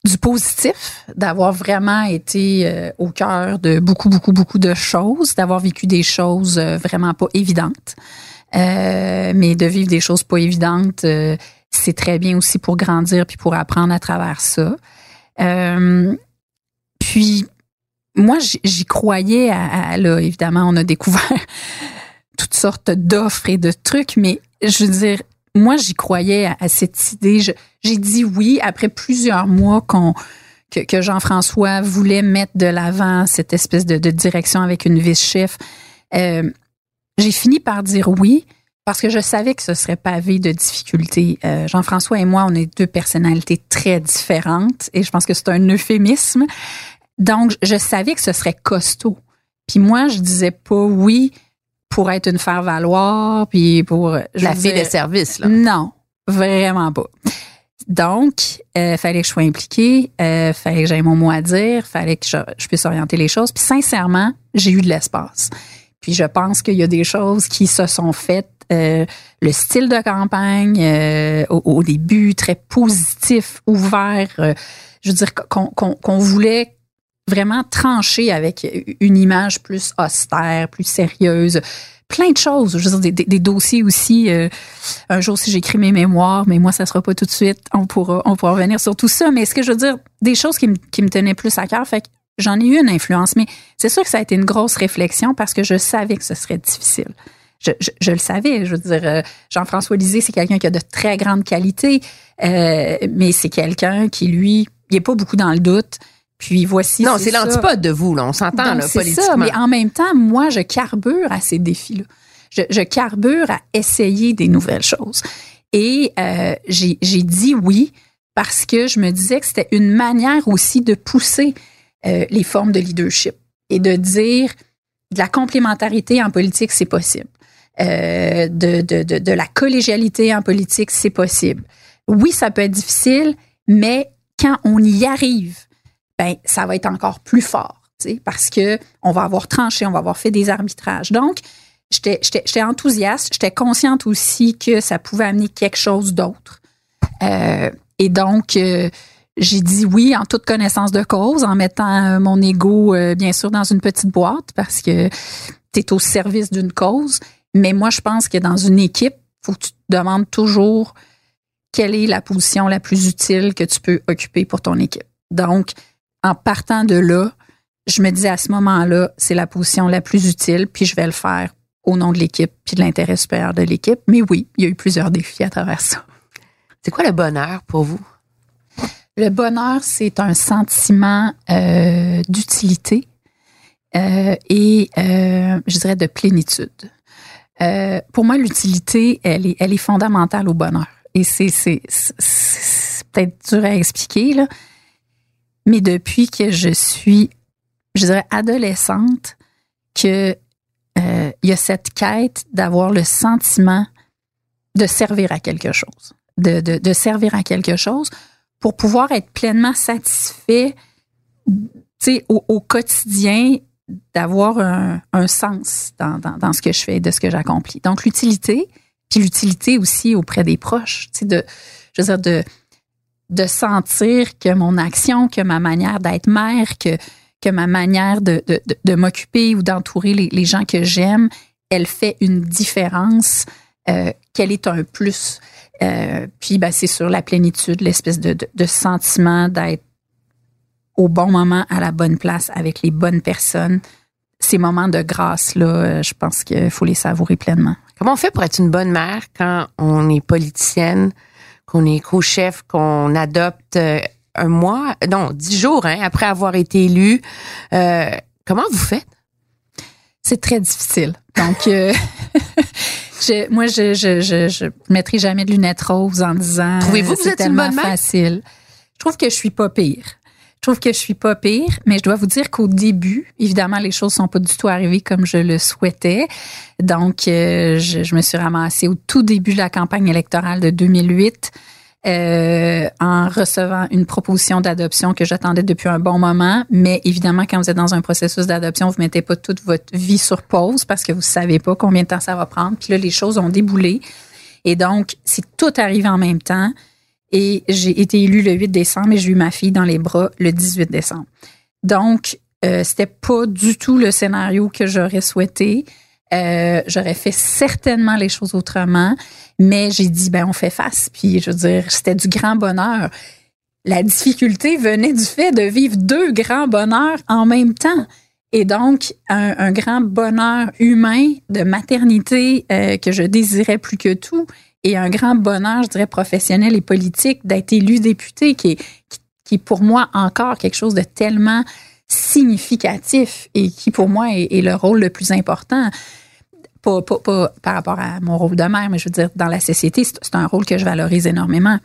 du positif, d'avoir vraiment été euh, au cœur de beaucoup, beaucoup, beaucoup de choses, d'avoir vécu des choses euh, vraiment pas évidentes. Euh, mais de vivre des choses pas évidentes, c'est très bien aussi pour grandir puis pour apprendre à travers ça. puis, moi, j'y croyais à, là, évidemment, on a découvert <laughs> toutes sortes d'offres et de trucs, mais je veux dire, moi, j'y croyais à, cette idée. J'ai dit oui après plusieurs mois qu'on que, Jean-François voulait mettre de l'avant cette espèce de, direction avec une vice-chef. Euh, j'ai fini par dire oui parce que je savais que ce serait pavé de difficultés. Euh, Jean-François et moi, on est deux personnalités très différentes et je pense que c'est un euphémisme. Donc, je savais que ce serait costaud. Puis moi, je disais pas oui pour être une faire-valoir, puis pour... La fille de service, là. Non, vraiment pas. Donc, euh, fallait que je sois impliquée, euh, fallait que j'aie mon mot à dire, fallait que je, puisse orienter les choses. Puis sincèrement, j'ai eu de l'espace. Puis je pense qu'il y a des choses qui se sont faites. Euh, le style de campagne, euh, au, début, très positif, ouvert. Euh, je veux dire qu'on voulait vraiment tranché avec une image plus austère, plus sérieuse. Plein de choses, je veux dire, des, dossiers aussi. Euh, un jour, si j'écris mes mémoires, mais moi, ça sera pas tout de suite. On pourra, on pourra revenir sur tout ça. Mais ce que je veux dire, des choses qui me, qui me tenaient plus à cœur. Fait que j'en ai eu une influence. Mais c'est sûr que ça a été une grosse réflexion parce que je savais que ce serait difficile. Je, je, le savais. Je veux dire, euh, Jean-François Lisée, c'est quelqu'un qui a de très grandes qualités, euh, mais c'est quelqu'un qui, lui, il n'est pas beaucoup dans le doute. Puis voici. Non, c'est l'antipode de vous, là. On s'entend, là, politiquement. Ça, mais en même temps, moi, je carbure à ces défis-là. Je, je, carbure à essayer des nouvelles choses. Et euh, j'ai dit oui parce que je me disais que c'était une manière aussi de pousser euh, les formes de leadership et de dire de la complémentarité en politique, c'est possible. Euh, de, de, de, de la collégialité en politique, c'est possible. Oui, ça peut être difficile, mais quand on y arrive, ben ça va être encore plus fort, parce que on va avoir tranché, on va avoir fait des arbitrages. Donc, j'étais enthousiaste, j'étais consciente aussi que ça pouvait amener quelque chose d'autre. Euh, et donc, euh, j'ai dit oui en toute connaissance de cause, en mettant euh, mon ego, bien sûr, dans une petite boîte, parce que tu es au service d'une cause. Mais moi, je pense que dans une équipe, faut que tu te demandes toujours quelle est la position la plus utile que tu peux occuper pour ton équipe. Donc, en partant de là, je me dis à ce moment-là, c'est la position la plus utile, puis je vais le faire au nom de l'équipe, puis de l'intérêt supérieur de l'équipe. Mais oui, il y a eu plusieurs défis à travers ça. C'est quoi le bonheur pour vous? Le bonheur, c'est un sentiment euh, d'utilité euh, et, euh, je dirais, de plénitude. pour moi, l'utilité, elle est, elle est fondamentale au bonheur. Et c'est, peut-être dur à expliquer, là, mais depuis que je suis, je dirais, adolescente, que euh, il y a cette quête d'avoir le sentiment de servir à quelque chose, de, de, servir à quelque chose pour pouvoir être pleinement satisfait au, au quotidien, d'avoir un, un, sens dans, dans, dans, ce que je fais, de ce que j'accomplis. Donc l'utilité, puis l'utilité aussi auprès des proches, de, je veux dire, de de sentir que mon action, que ma manière d'être mère, que, que ma manière de, de, de, m'occuper ou d'entourer les, gens que j'aime, elle fait une différence, euh, qu'elle est un plus. Euh, puis ben, c'est sur la plénitude, l'espèce de, de, sentiment d'être au bon moment, à la bonne place, avec les bonnes personnes. Ces moments de grâce-là, je pense qu'il faut les savourer pleinement. Comment on fait pour être une bonne mère quand on est politicienne? Qu'on est co-chef, qu'on adopte euh, un mois, non, dix jours hein, après avoir été élu. Euh, comment vous faites? C'est très difficile. Donc, euh, <laughs> je, moi, je, je, je, je mettrai jamais de lunettes roses en disant. Trouvez-vous que vous êtes une bonne facile. Je trouve que je suis pas pire. Je trouve que je suis pas pire, mais je dois vous dire qu'au début, évidemment, les choses sont pas du tout arrivées comme je le souhaitais. Donc, euh, je, me suis ramassée au tout début de la campagne électorale de 2008. Euh, en recevant une proposition d'adoption que j'attendais depuis un bon moment. Mais évidemment, quand vous êtes dans un processus d'adoption, vous mettez pas toute votre vie sur pause parce que vous savez pas combien de temps ça va prendre. Puis là, les choses ont déboulé. Et donc, c'est tout arrivé en même temps. Et j'ai été élue le 8 décembre et j'ai eu ma fille dans les bras le 18 décembre. Donc, euh, c'était pas du tout le scénario que j'aurais souhaité. Euh, j'aurais fait certainement les choses autrement, mais j'ai dit ben on fait face. Puis je veux dire, c'était du grand bonheur. La difficulté venait du fait de vivre deux grands bonheurs en même temps. Et donc, un, grand bonheur humain de maternité euh, que je désirais plus que tout, et un grand bonheur, je dirais, professionnel et politique d'être élu député, qui est, qui, est pour moi encore quelque chose de tellement significatif et qui pour moi est, le rôle le plus important. Pas, pas, par rapport à mon rôle de mère, mais je veux dire, dans la société, c'est un rôle que je valorise énormément.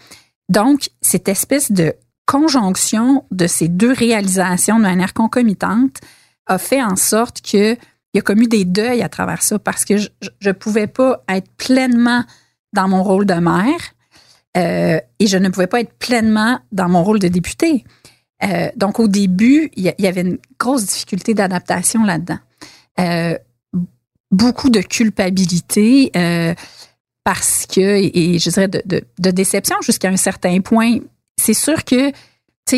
Donc, cette espèce de conjonction de ces deux réalisations de manière concomitante a fait en sorte que il y a comme eu des deuils à travers ça parce que je ne pouvais pas être pleinement dans mon rôle de mère euh, et je ne pouvais pas être pleinement dans mon rôle de députée. Euh, donc, au début, il y, avait une grosse difficulté d'adaptation là-dedans. Euh, beaucoup de culpabilité parce que, et, je dirais de, de déception jusqu'à un certain point. C'est sûr que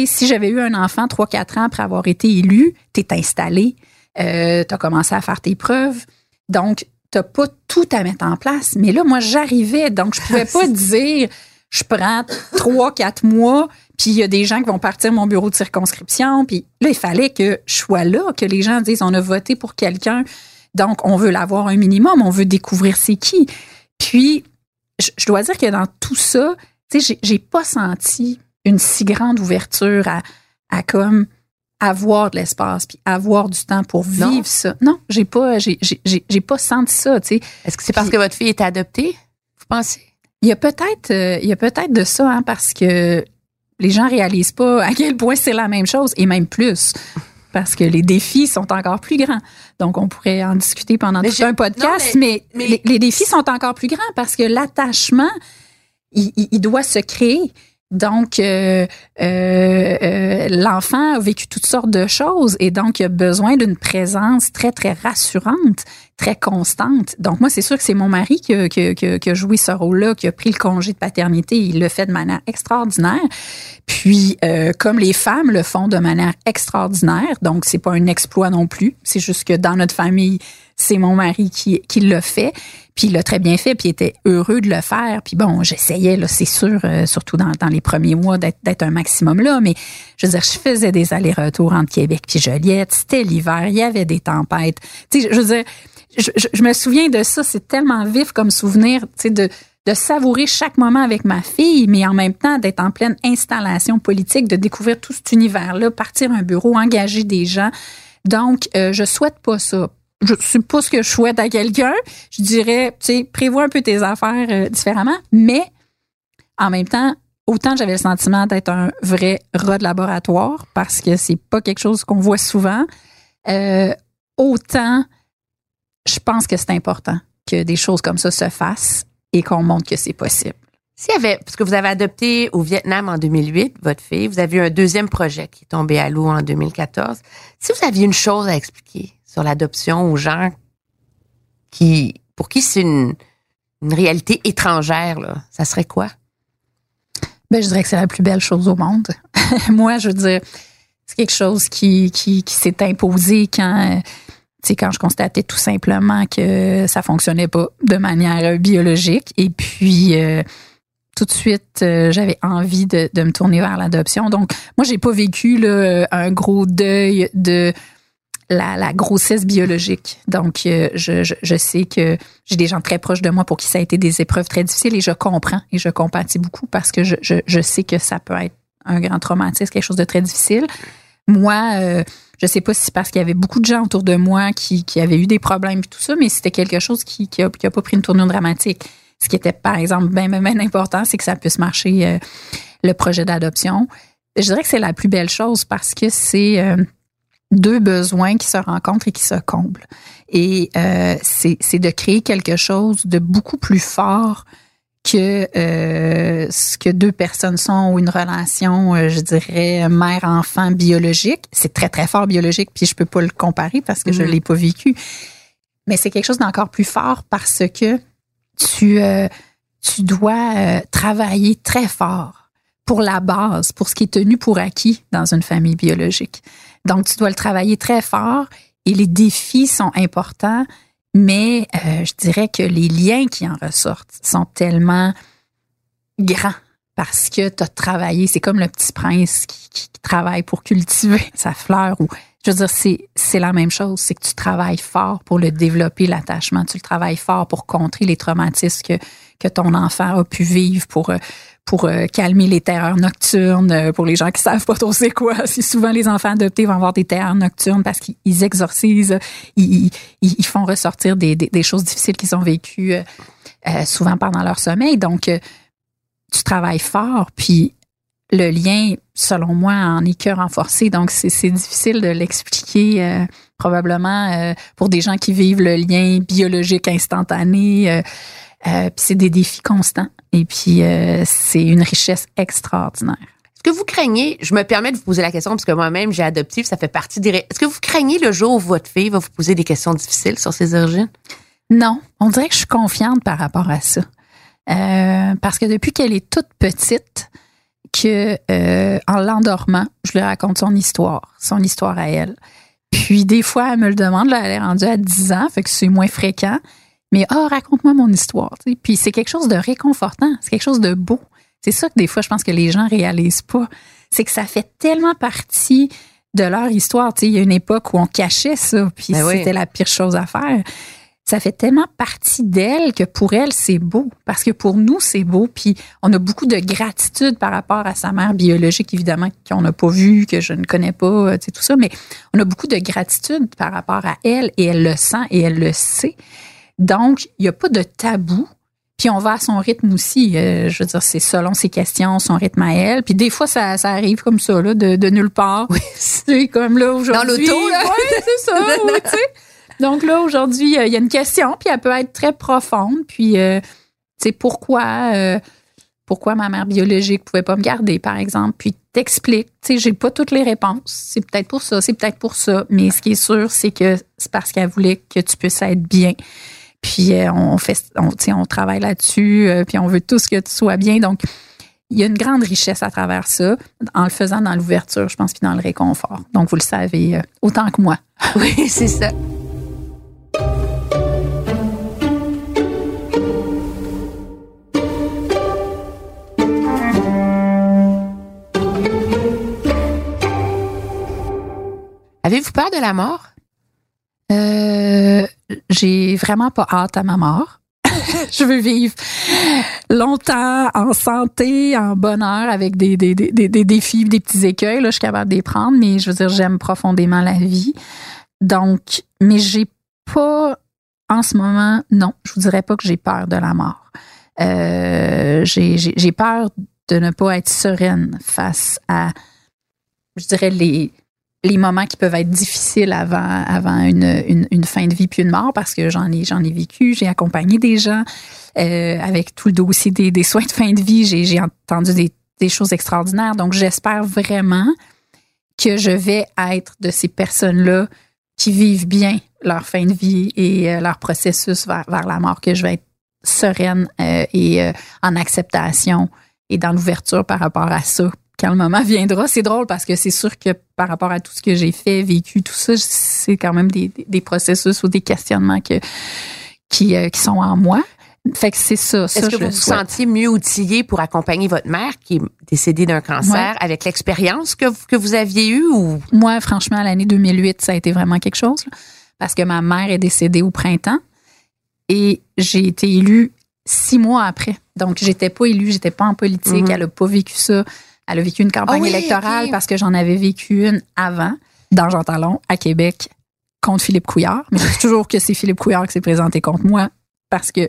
si j'avais eu un enfant 3-4 ans après avoir été élu, tu es installé, euh, tu as commencé à faire tes preuves. Donc, tu n'as pas tout à mettre en place. Mais là, moi, j'arrivais, donc je <laughs> pouvais pas dire je prends 3-4 mois, puis il y a des gens qui vont partir mon bureau de circonscription. Puis là, il fallait que je sois là, que les gens disent on a voté pour quelqu'un, donc on veut l'avoir un minimum, on veut découvrir c'est qui. Puis, je, dois dire que dans tout ça, tu sais, j'ai pas senti une si grande ouverture à, à comme avoir de l'espace puis avoir du temps pour vivre ça. Non, j'ai pas j'ai, pas senti ça, tu sais. Est-ce que c'est parce que votre fille est adoptée Vous pensez? Il y a peut-être euh, il y a peut-être de ça hein, parce que les gens réalisent pas à quel point c'est la même chose et même plus parce que les défis sont encore plus grands. Donc, on pourrait en discuter pendant tout un podcast, mais, les, défis sont encore plus grands parce que l'attachement, il, il, doit se créer. Donc, euh, euh, euh, l'enfant a vécu toutes sortes de choses et donc il a besoin d'une présence très, très rassurante, très constante. Donc, moi, c'est sûr que c'est mon mari qui a, qui, qui a, joué ce rôle-là, qui a pris le congé de paternité. Il le fait de manière extraordinaire. Puis, euh, comme les femmes le font de manière extraordinaire, donc c'est pas un exploit non plus. C'est juste que dans notre famille, c'est mon mari qui, qui l'a fait. Puis il l'a très bien fait, puis il était heureux de le faire. Puis bon, j'essayais, là, c'est sûr, euh, surtout dans, les premiers mois, d'être un maximum là. Mais je veux dire, je faisais des allers-retours entre Québec puis Joliette. C'était l'hiver, il y avait des tempêtes. Tu sais, je veux dire, je, me souviens de ça, c'est tellement vif comme souvenir, tu sais, de, de savourer chaque moment avec ma fille, mais en même temps d'être en pleine installation politique, de découvrir tout cet univers-là, partir un bureau, engager des gens. Donc, euh, je souhaite pas ça je sais pas ce que je souhaite à quelqu'un. Je dirais, tu sais, prévois un peu tes affaires euh, différemment, mais en même temps, autant j'avais le sentiment d'être un vrai rat de laboratoire parce que c'est pas quelque chose qu'on voit souvent, euh, autant je pense que c'est important que des choses comme ça se fassent et qu'on montre que c'est possible. S'il y avait, parce que vous avez adopté au Vietnam en 2008, votre fille, vous avez eu un deuxième projet qui est tombé à l'eau en 2014. Si vous aviez une chose à expliquer sur l'adoption aux gens qui, pour qui c'est une, réalité étrangère, là, ça serait quoi? Ben, je dirais que c'est la plus belle chose au monde. <laughs> Moi, je veux dire, c'est quelque chose qui, qui, s'est imposé quand, quand je constatais tout simplement que ça fonctionnait pas de manière biologique. Et puis, euh, tout de suite, euh, j'avais envie de, me tourner vers l'adoption. Donc, moi, j'ai pas vécu un gros deuil de la, grossesse biologique. Donc, euh, je, je, sais que j'ai des gens très proches de moi pour qui ça a été des épreuves très difficiles et je comprends et je compatis beaucoup parce que je, je, sais que ça peut être un grand traumatisme, quelque chose de très difficile. Moi, euh, je sais pas si parce qu'il y avait beaucoup de gens autour de moi qui, qui avaient eu des problèmes et tout ça, mais c'était quelque chose qui, qui, a, qui a pas pris une tournure dramatique. Ce qui était, par exemple, bien, bien, bien important, c'est que ça puisse marcher, euh, le projet d'adoption. Je dirais que c'est la plus belle chose parce que c'est deux besoins qui se rencontrent et qui se comblent. Et euh, c'est de créer quelque chose de beaucoup plus fort que euh, ce que deux personnes sont ou une relation, euh, je dirais, mère-enfant biologique. C'est très, très fort biologique, puis je peux pas le comparer parce que je mm-hmm. l'ai pas vécu. Mais c'est quelque chose d'encore plus fort parce que tu, tu dois travailler très fort pour la base, pour ce qui est tenu pour acquis dans une famille biologique. Donc, tu dois le travailler très fort et les défis sont importants, mais euh, je dirais que les liens qui en ressortent sont tellement grands parce que tu as travaillé. C'est comme le petit prince qui, travaille pour cultiver <laughs> sa fleur ou je veux dire, c'est, c'est la même chose. C'est que tu travailles fort pour le développer, l'attachement. Tu le travailles fort pour contrer les traumatismes que, que ton enfant a pu vivre, pour, euh, pour euh, calmer les terreurs nocturnes. Euh, pour les gens qui savent pas trop c'est quoi, <laughs> si souvent les enfants adoptés vont avoir des terreurs nocturnes parce qu'ils exorcisent, ils, ils, ils, font ressortir des, des, choses difficiles qu'ils ont vécues euh, souvent pendant leur sommeil. Donc, tu travailles fort, puis le lien, selon moi, en est que renforcé. Donc, c'est difficile de l'expliquer euh, probablement euh, pour des gens qui vivent le lien biologique instantané. Euh, puis c'est des défis constants. Et puis, c'est une richesse extraordinaire. Est-ce que vous craignez, je me permets de vous poser la question parce que moi-même, j'ai adoptif, ça fait partie des... Est-ce que vous craignez le jour où votre fille va vous poser des questions difficiles sur ses origines? Non, on dirait que je suis confiante par rapport à ça. parce que depuis qu'elle est toute petite, que euh, en l'endormant, je lui raconte son histoire, son histoire à elle. Puis des fois, elle me le demande, là, elle est rendue à 10 ans, fait que c'est moins fréquent. Mais oh, raconte-moi mon histoire. Puis c'est quelque chose de réconfortant, c'est quelque chose de beau. C'est ça que des fois, je pense que les gens réalisent pas. C'est que ça fait tellement partie de leur histoire. il y a une époque où on cachait ça, puis ben c'était la pire chose à faire ça fait tellement partie d'elle que pour elle, c'est beau. Parce que pour nous, c'est beau. Puis on a beaucoup de gratitude par rapport à sa mère biologique, évidemment, qu'on n'a pas vue, que je ne connais pas, tu sais, tout ça. Mais on a beaucoup de gratitude par rapport à elle et elle le sent et elle le sait. Donc, il n'y a pas de tabou. Puis on va à son rythme aussi. Euh, je veux dire, c'est selon ses questions, son rythme à elle. Puis des fois, ça, ça arrive comme ça, là, de, de nulle part. Oui. <laughs> C'est comme là aujourd'hui. Dans l'auto, là. <laughs> Oui, c'est ça. oui, tu sais. Donc là, aujourd'hui, il y a une question, puis elle peut être très profonde. Puis, euh, tu sais, pourquoi, euh, pourquoi ma mère biologique pouvait pas me garder, par exemple? Puis t'expliques. Tu sais, j'ai pas toutes les réponses. C'est peut-être pour ça, c'est peut-être pour ça. Mais ce qui est sûr, c'est que c'est parce qu'elle voulait que tu puisses être bien. Puis euh, on fait, on, on travaille là-dessus, euh, puis on veut tous que tu sois bien. Donc, il y a une grande richesse à travers ça, en le faisant dans l'ouverture, je pense, puis dans le réconfort. Donc, vous le savez euh, autant que moi. <laughs> Oui, c'est ça. Avez-vous peur de la mort? Euh, j'ai vraiment pas hâte à ma mort. <laughs> je veux vivre longtemps en santé, en bonheur, avec des, défis, des petits écueils. Là, je suis capable de les prendre, mais je veux dire, j'aime profondément la vie. Donc, mais j'ai pas, en ce moment, non, je vous dirais pas que j'ai peur de la mort. Euh, j'ai peur de ne pas être sereine face à, je dirais, les, les moments qui peuvent être difficiles avant, avant une, une, fin de vie puis une mort, parce que j'en ai, j'en ai vécu, j'ai accompagné des gens euh, avec tout le dossier des, des soins de fin de vie, j'ai, j'ai entendu des, des choses extraordinaires. Donc, j'espère vraiment que je vais être de ces personnes-là qui vivent bien leur fin de vie et euh, leur processus vers, vers la mort, que je vais être sereine euh, et en acceptation et dans l'ouverture par rapport à ça quand le moment viendra. C'est drôle parce que c'est sûr que par rapport à tout ce que j'ai fait, vécu, tout ça, c'est quand même des, des, processus ou des questionnements que, qui, euh, qui sont en moi. Fait que c'est ça. Est-ce que vous vous sentiez mieux outillé pour accompagner votre mère qui est décédée d'un cancer ouais. avec l'expérience que, que vous aviez eue ou? Moi, franchement, l'année 2008, ça a été vraiment quelque chose là, parce que ma mère est décédée au printemps et j'ai été élue six mois après. Donc, j'étais pas élue, j'étais pas en politique, -hmm. elle a pas vécu ça. Elle a vécu une campagne Ah oh oui, électorale okay. parce que j'en avais vécu une avant, dans Jean Talon, à Québec, contre Philippe Couillard. Mais c'est toujours que c'est Philippe Couillard qui s'est présenté contre moi parce que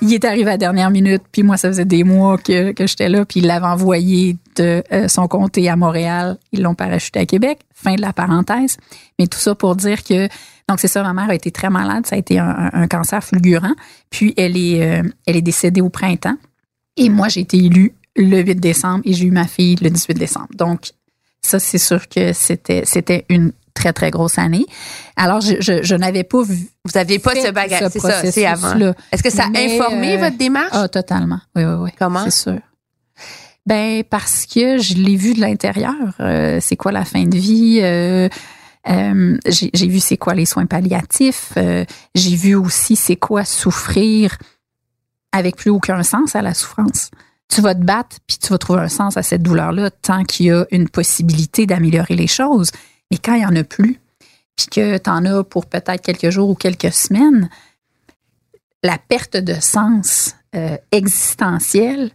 il est arrivé à la dernière minute, puis moi, ça faisait des mois que, que j'étais là, puis il l'avait envoyé de euh, son comté à Montréal. Ils l'ont parachuté à Québec. Fin de la parenthèse. Mais tout ça pour dire que, donc c'est ça, ma mère a été très malade. Ça a été un, un cancer fulgurant. Puis elle est, euh, elle est décédée au printemps. Et moi, j'ai été élue le 8 décembre et j'ai eu ma fille le 18 décembre. Donc, ça, c'est sûr que c'était, c'était une très, très grosse année. Alors, je, je, je n'avais pas vu. Vous n'aviez pas ce bagage, c'est ça, c'est avant. Est-ce que ça a informé euh, votre démarche? Ah, totalement. Oui, oui, oui. Comment? C'est sûr. Ben parce que je l'ai vu de l'intérieur. Euh, c'est quoi la fin de vie? Euh, J'ai vu c'est quoi les soins palliatifs. J'ai vu aussi c'est quoi souffrir avec plus aucun sens à la souffrance. Tu vas te battre puis tu vas trouver un sens à cette douleur-là tant qu'il y a une possibilité d'améliorer les choses. Mais quand il y en a plus, puis que tu en as pour peut-être quelques jours ou quelques semaines, la perte de sens existentiel,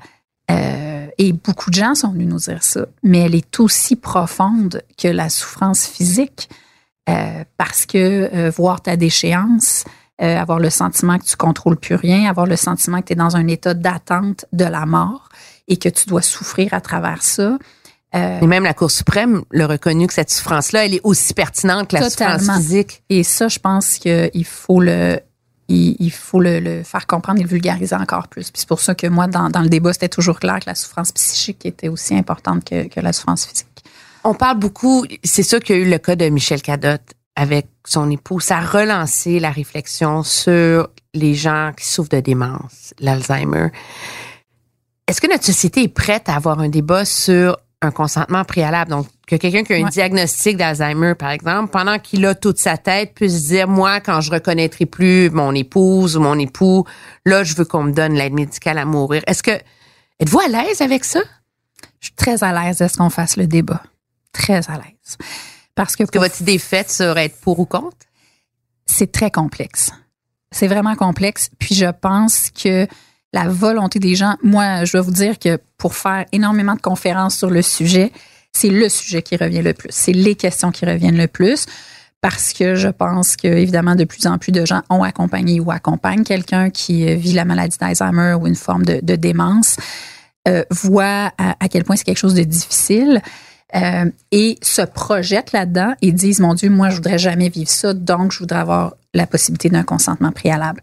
euh, et beaucoup de gens sont venus nous dire ça, mais elle est aussi profonde que la souffrance physique euh, parce que euh, voir ta déchéance, avoir le sentiment que tu contrôles plus rien, avoir le sentiment que tu es dans un état d'attente de la mort et que tu dois souffrir à travers ça. et même la Cour suprême l'a reconnu que cette souffrance-là, elle est aussi pertinente que la souffrance physique. Et ça, je pense qu'il faut le, il, faut le, faire comprendre et le vulgariser encore plus. Puis c'est pour ça que moi, dans, le débat, c'était toujours clair que la souffrance psychique était aussi importante que, la souffrance physique. On parle beaucoup, c'est sûr qu'il y a eu le cas de Michel Cadotte avec son époux. Ça a relancé la réflexion sur les gens qui souffrent de démence, l'Alzheimer. Est-ce que notre société est prête à avoir un débat sur un consentement préalable? Donc, que quelqu'un qui a un diagnostic d'Alzheimer, par exemple, pendant qu'il a toute sa tête, puisse dire, moi, quand je reconnaîtrai plus mon épouse ou mon époux, là, je veux qu'on me donne l'aide médicale à mourir. Est-ce que, êtes-vous à l'aise avec ça? Je suis très à l'aise de ce qu'on fasse le débat. Très à l'aise. Parce que, que votre idée faite serait être pour ou contre? C'est très complexe. C'est vraiment complexe. Puis je pense que la volonté des gens. Moi, je dois vous dire que pour faire énormément de conférences sur le sujet, c'est le sujet qui revient le plus. C'est les questions qui reviennent le plus parce que je pense que évidemment de plus en plus de gens ont accompagné ou accompagnent quelqu'un qui vit la maladie d'Alzheimer ou une forme de, démence, euh, voient à, quel point c'est quelque chose de difficile. Euh, et se projettent là-dedans et disent mon Dieu, moi je voudrais jamais vivre ça, donc je voudrais avoir la possibilité d'un consentement préalable.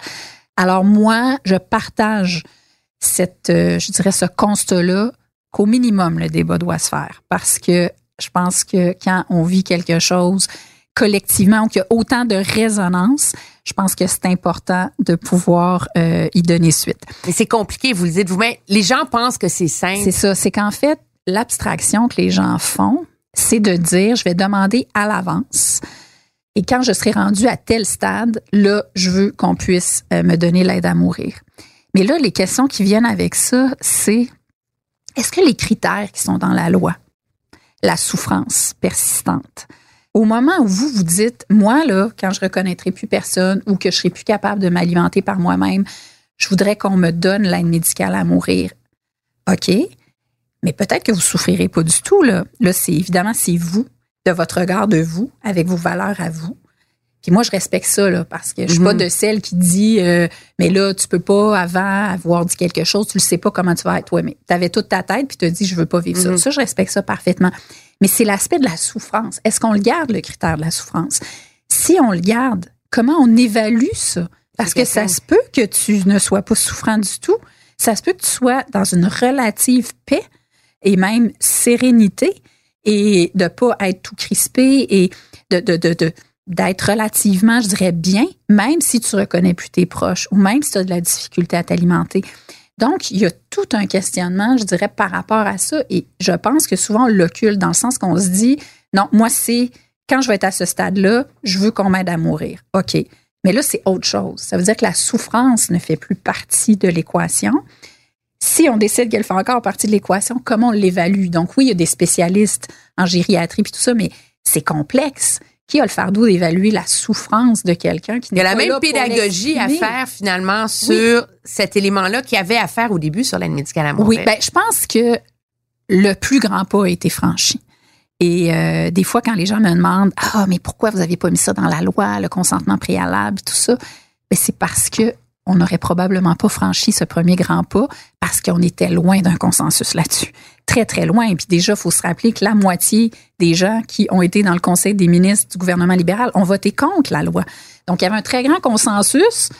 Alors moi, je partage cette, euh, je dirais, ce constat-là qu'au minimum, le débat doit se faire parce que je pense que quand on vit quelque chose collectivement, qu'il y a autant de résonance, je pense que c'est important de pouvoir euh, y donner suite. Mais c'est compliqué, vous le dites vous-même. Les gens pensent que c'est simple. C'est ça, c'est qu'en fait, l'abstraction que les gens font, c'est de dire, je vais demander à l'avance et quand je serai rendu à tel stade, là, je veux qu'on puisse euh, me donner l'aide à mourir. Mais là, les questions qui viennent avec ça, c'est est-ce que les critères qui sont dans la loi, la souffrance persistante, au moment où vous vous dites, moi, là, quand je reconnaîtrai plus personne ou que je serai plus capable de m'alimenter par moi-même, je voudrais qu'on me donne l'aide médicale à mourir. OK. Mais peut-être que vous souffrirez pas du tout, là. Là, c'est évidemment, c'est vous de votre regard de vous, avec vos valeurs à vous. Puis moi, je respecte ça, là, parce que je suis pas mhm. de celle qui dit euh, Mais là, tu peux pas avant avoir dit quelque chose, tu ne sais pas comment tu vas être. Ouais, mais tu avais toute ta tête, puis tu as dit Je veux pas vivre ça. Mhm. Ça, je respecte ça parfaitement. Mais c'est l'aspect de la souffrance. Est-ce qu'on le garde, le critère de la souffrance? Si on le garde, comment on évalue ça? Parce que ça se peut que tu ne sois pas souffrant du tout. Ça se peut que tu sois dans une relative paix et même sérénité et de pas être tout crispé et de, de, de, d'être relativement, je dirais, bien, même si tu reconnais plus tes proches ou même si tu as de la difficulté à t'alimenter. Donc, il y a tout un questionnement, je dirais, par rapport à ça. Et je pense que souvent, on l'occulte dans le sens qu'on se dit, non, moi, c'est quand je vais être à ce stade-là, je veux qu'on m'aide à mourir. OK. Mais là, c'est autre chose. Ça veut dire que la souffrance ne fait plus partie de l'équation. Si on décide qu'elle fait encore partie de l'équation, comment on l'évalue? Donc oui, il y a des spécialistes en gériatrie et tout ça, mais c'est complexe. Qui a le fardeau d'évaluer la souffrance de quelqu'un qui Il y a la même pédagogie à faire finalement sur cet élément-là qu'il y avait à faire au début sur l'aide médicale à mourir. Oui, ben, je pense que le plus grand pas a été franchi. Et euh, des fois, quand les gens me demandent Ah, mais pourquoi vous n'aviez pas mis ça dans la loi, le consentement préalable, tout ça, ben, c'est parce que on n'aurait probablement pas franchi ce premier grand pas parce qu'on était loin d'un consensus là-dessus. Très, très loin. Et puis déjà, il faut se rappeler que la moitié des gens qui ont été dans le Conseil des ministres du gouvernement libéral ont voté contre la loi. Donc, il y avait un très grand consensus,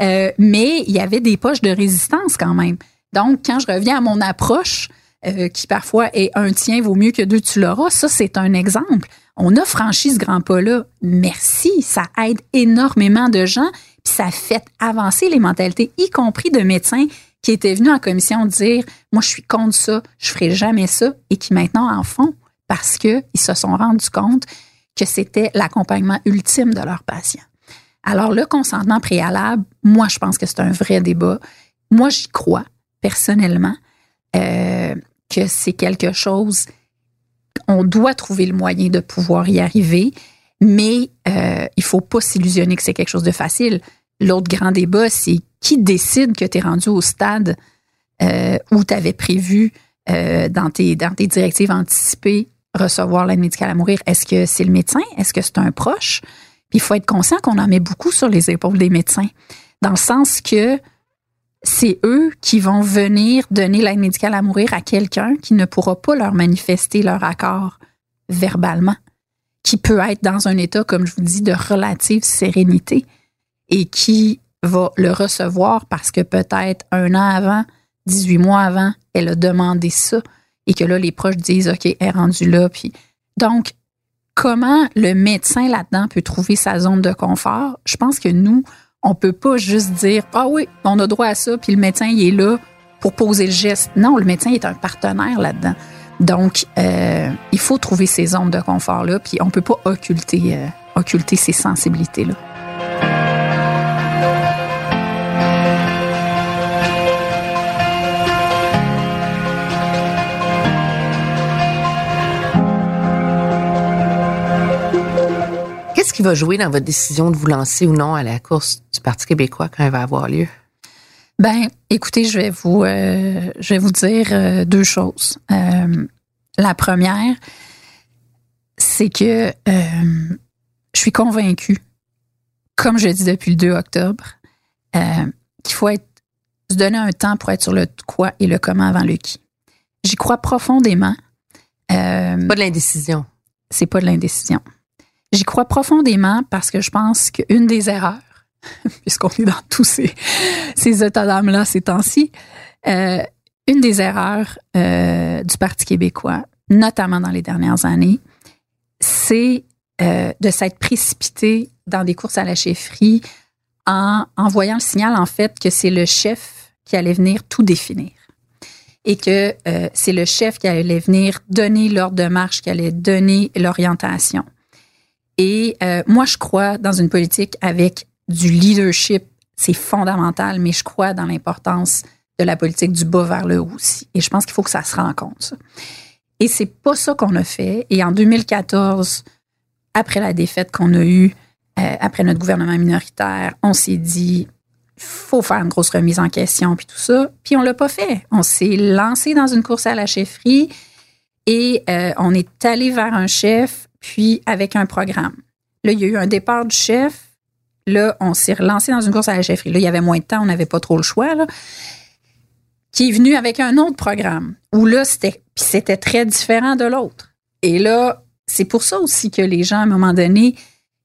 euh, mais il y avait des poches de résistance quand même. Donc, quand je reviens à mon approche, euh, qui parfois est un tien vaut mieux que deux tu l'auras, ça, c'est un exemple. On a franchi ce grand pas-là. Merci, ça aide énormément de gens ça fait avancer les mentalités, y compris de médecins qui étaient venus en commission dire, moi, je suis contre ça, je ferai jamais ça, et qui maintenant en font parce qu'ils se sont rendus compte que c'était l'accompagnement ultime de leurs patients. Alors, le consentement préalable, moi, je pense que c'est un vrai débat. Moi, j'y crois, personnellement, euh, que c'est quelque chose, on doit trouver le moyen de pouvoir y arriver, mais euh, il faut pas s'illusionner que c'est quelque chose de facile. L'autre grand débat, c'est qui décide que tu es rendu au stade euh, où tu avais prévu euh, dans, tes, dans tes directives anticipées recevoir l'aide médicale à mourir? Est-ce que c'est le médecin? Est-ce que c'est un proche? Puis il faut être conscient qu'on en met beaucoup sur les épaules des médecins, dans le sens que c'est eux qui vont venir donner l'aide médicale à mourir à quelqu'un qui ne pourra pas leur manifester leur accord verbalement, qui peut être dans un état, comme je vous dis, de relative sérénité et qui va le recevoir parce que peut-être un an avant, 18 mois avant, elle a demandé ça et que là, les proches disent, OK, elle est rendue là. Puis, donc, comment le médecin là-dedans peut trouver sa zone de confort? Je pense que nous, on peut pas juste dire, ah oui, on a droit à ça, puis le médecin, il est là pour poser le geste. Non, le médecin est un partenaire là-dedans. Donc, euh, il faut trouver ces zones de confort-là, puis on peut pas occulter, euh, occulter ces sensibilités-là. qui va jouer dans votre décision de vous lancer ou non à la course du Parti québécois quand elle va avoir lieu? Ben, écoutez, je vais vous, euh, je vais vous dire euh, deux choses. Euh, la première, c'est que je suis convaincue, comme je dis depuis le 2 octobre, qu'il faut être, se donner un temps pour être sur le quoi et le comment avant le qui. J'y crois profondément. pas de l'indécision. C'est pas de l'indécision. J'y crois profondément parce que je pense qu'une des erreurs, <laughs> puisqu'on est dans tous ces, ces états d'âme-là ces temps-ci, euh, une des erreurs euh, du Parti québécois, notamment dans les dernières années, c'est euh, de s'être précipité dans des courses à la chefferie en envoyant le signal, en fait, que c'est le chef qui allait venir tout définir et que c'est le chef qui allait venir donner l'ordre de marche, qui allait donner l'orientation. Et moi, je crois dans une politique avec du leadership. C'est fondamental, mais je crois dans l'importance de la politique du bas vers le haut aussi. Et je pense qu'il faut que ça se rencontre. Et c'est pas ça qu'on a fait. Et en 2014, après la défaite qu'on a eue, euh, après notre gouvernement minoritaire, on s'est dit faut faire une grosse remise en question puis tout ça. Puis on l'a pas fait. On s'est lancé dans une course à la chefferie et euh, on est allé vers un chef puis avec un programme. Là, il y a eu un départ du chef. Là, on s'est relancé dans une course à la chefferie. Là, il y avait moins de temps, on n'avait pas trop le choix. Là, qui est venu avec un autre programme où là, c'était, c'était très différent de l'autre. Et là, c'est pour ça aussi que les gens, à un moment donné,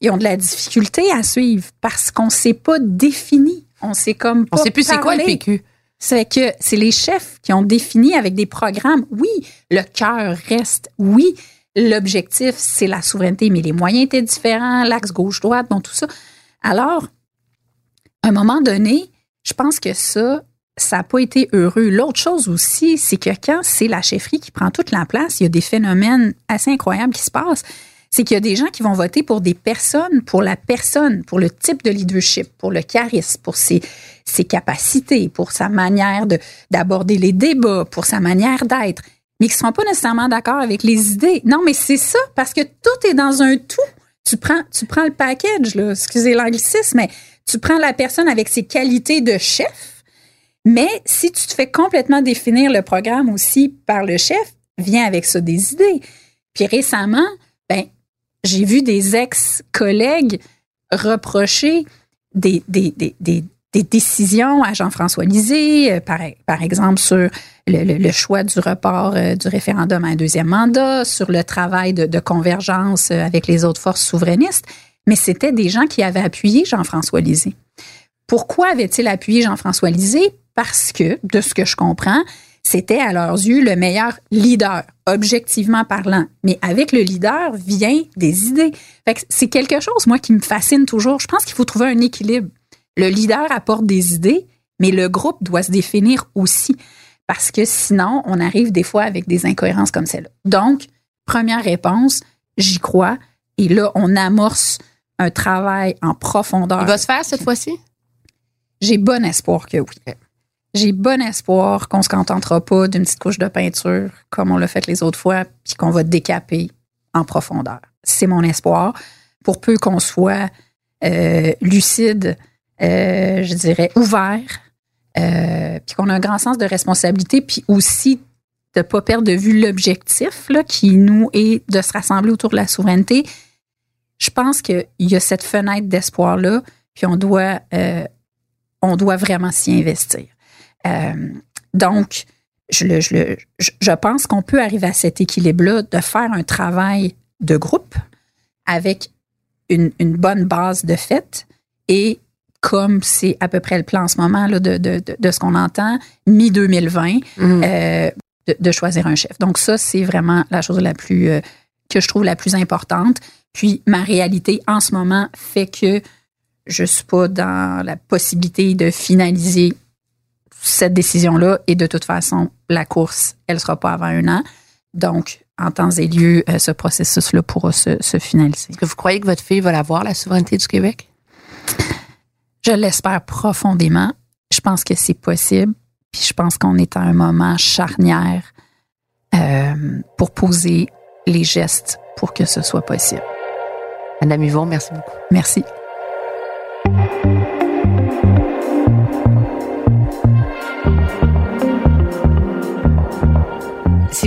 ils ont de la difficulté à suivre parce qu'on ne s'est pas défini. On sait comme On sait plus c'est quoi le PQ. C'est que c'est les chefs qui ont défini avec des programmes. Oui, le cœur reste. Oui, l'objectif, c'est la souveraineté, mais les moyens étaient différents, l'axe gauche-droite, bon, tout ça. Alors, à un moment donné, je pense que ça, ça n'a pas été heureux. L'autre chose aussi, c'est que quand c'est la chefferie qui prend toute la place, il y a des phénomènes assez incroyables qui se passent. C'est qu'il y a des gens qui vont voter pour des personnes, pour la personne, pour le type de leadership, pour le charisme, pour ses, capacités, pour sa manière d'aborder les débats, pour sa manière d'être mais qui ne sont pas nécessairement d'accord avec les idées. Non, mais c'est ça, parce que tout est dans un tout. Tu prends, le package, là, excusez l'anglicisme, mais tu prends la personne avec ses qualités de chef, mais si tu te fais complètement définir le programme aussi par le chef, viens avec ça des idées. Puis récemment, ben, j'ai vu des ex-collègues reprocher des des décisions à Jean-François Lisée, euh, par, exemple sur le, choix du report euh, du référendum à un deuxième mandat, sur le travail de, convergence euh, avec les autres forces souverainistes, mais c'était des gens qui avaient appuyé Jean-François Lisée. Pourquoi avait-il appuyé Jean-François Lisée? Parce que, de ce que je comprends, c'était à leurs yeux le meilleur leader, objectivement parlant. Mais avec le leader vient des idées. c'est quelque chose, moi, qui me fascine toujours. Je pense qu'il faut trouver un équilibre le leader apporte des idées, Mais le groupe doit se définir aussi parce que sinon, on arrive des fois avec des incohérences comme celle-là. Donc, première réponse, j'y crois. Et là, on amorce un travail en profondeur. Il va se faire cette fois-ci? J'ai bon espoir que oui. J'ai bon espoir qu'on se contentera pas d'une petite couche de peinture comme on l'a fait les autres fois, puis qu'on va décaper en profondeur. C'est mon espoir. Pour peu qu'on soit euh, lucide, euh, je dirais ouvert, euh, puis qu'on a un grand sens de responsabilité, puis aussi de pas perdre de vue l'objectif qui nous est de se rassembler autour de la souveraineté. Je pense qu'il y a cette fenêtre d'espoir là, puis on doit on doit vraiment s'y investir. Euh, donc, je, je, je pense qu'on peut arriver à cet équilibre-là de faire un travail de groupe avec une, une bonne base de fait et comme c'est à peu près le plan en ce moment là, de, de, de, ce qu'on entend, mi-2020, mm. euh, de, choisir un chef. Donc ça, c'est vraiment la chose la plus euh, que je trouve la plus importante. Puis ma réalité en ce moment fait que je suis pas dans la possibilité de finaliser cette décision-là et de toute façon, la course, elle sera pas avant un an. Donc, en temps et lieu, euh, ce processus-là pourra se, finaliser. Est-ce que vous croyez que votre fille va l'avoir, la souveraineté du Québec? Je l'espère profondément. Je pense que c'est possible. Puis je pense qu'on est à un moment charnière euh, pour poser les gestes pour que ce soit possible. Madame Yvon, merci beaucoup. Merci.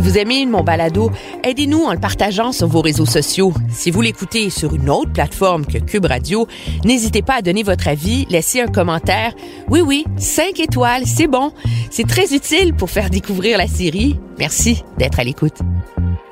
Si vous aimez mon balado, aidez-nous en le partageant sur vos réseaux sociaux. Si vous l'écoutez sur une autre plateforme que Cube Radio, n'hésitez pas à donner votre avis, laisser un commentaire. Oui, oui, cinq étoiles, c'est bon. C'est très utile pour faire découvrir la série. Merci d'être à l'écoute.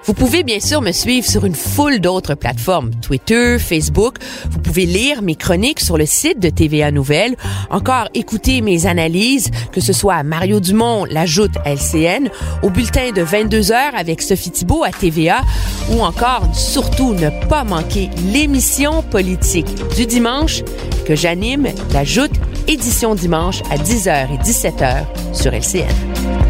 Vous pouvez bien sûr me suivre sur une foule d'autres plateformes, Twitter, Facebook. Vous pouvez lire mes chroniques sur le site de TVA Nouvelles, encore écouter mes analyses, que ce soit Mario Dumont, l'ajoute LCN, au bulletin de 22 heures avec Sophie Thibault à TVA, ou encore surtout ne pas manquer l'émission politique du dimanche que j'anime, l'ajoute édition dimanche à 10h et 17h sur LCN.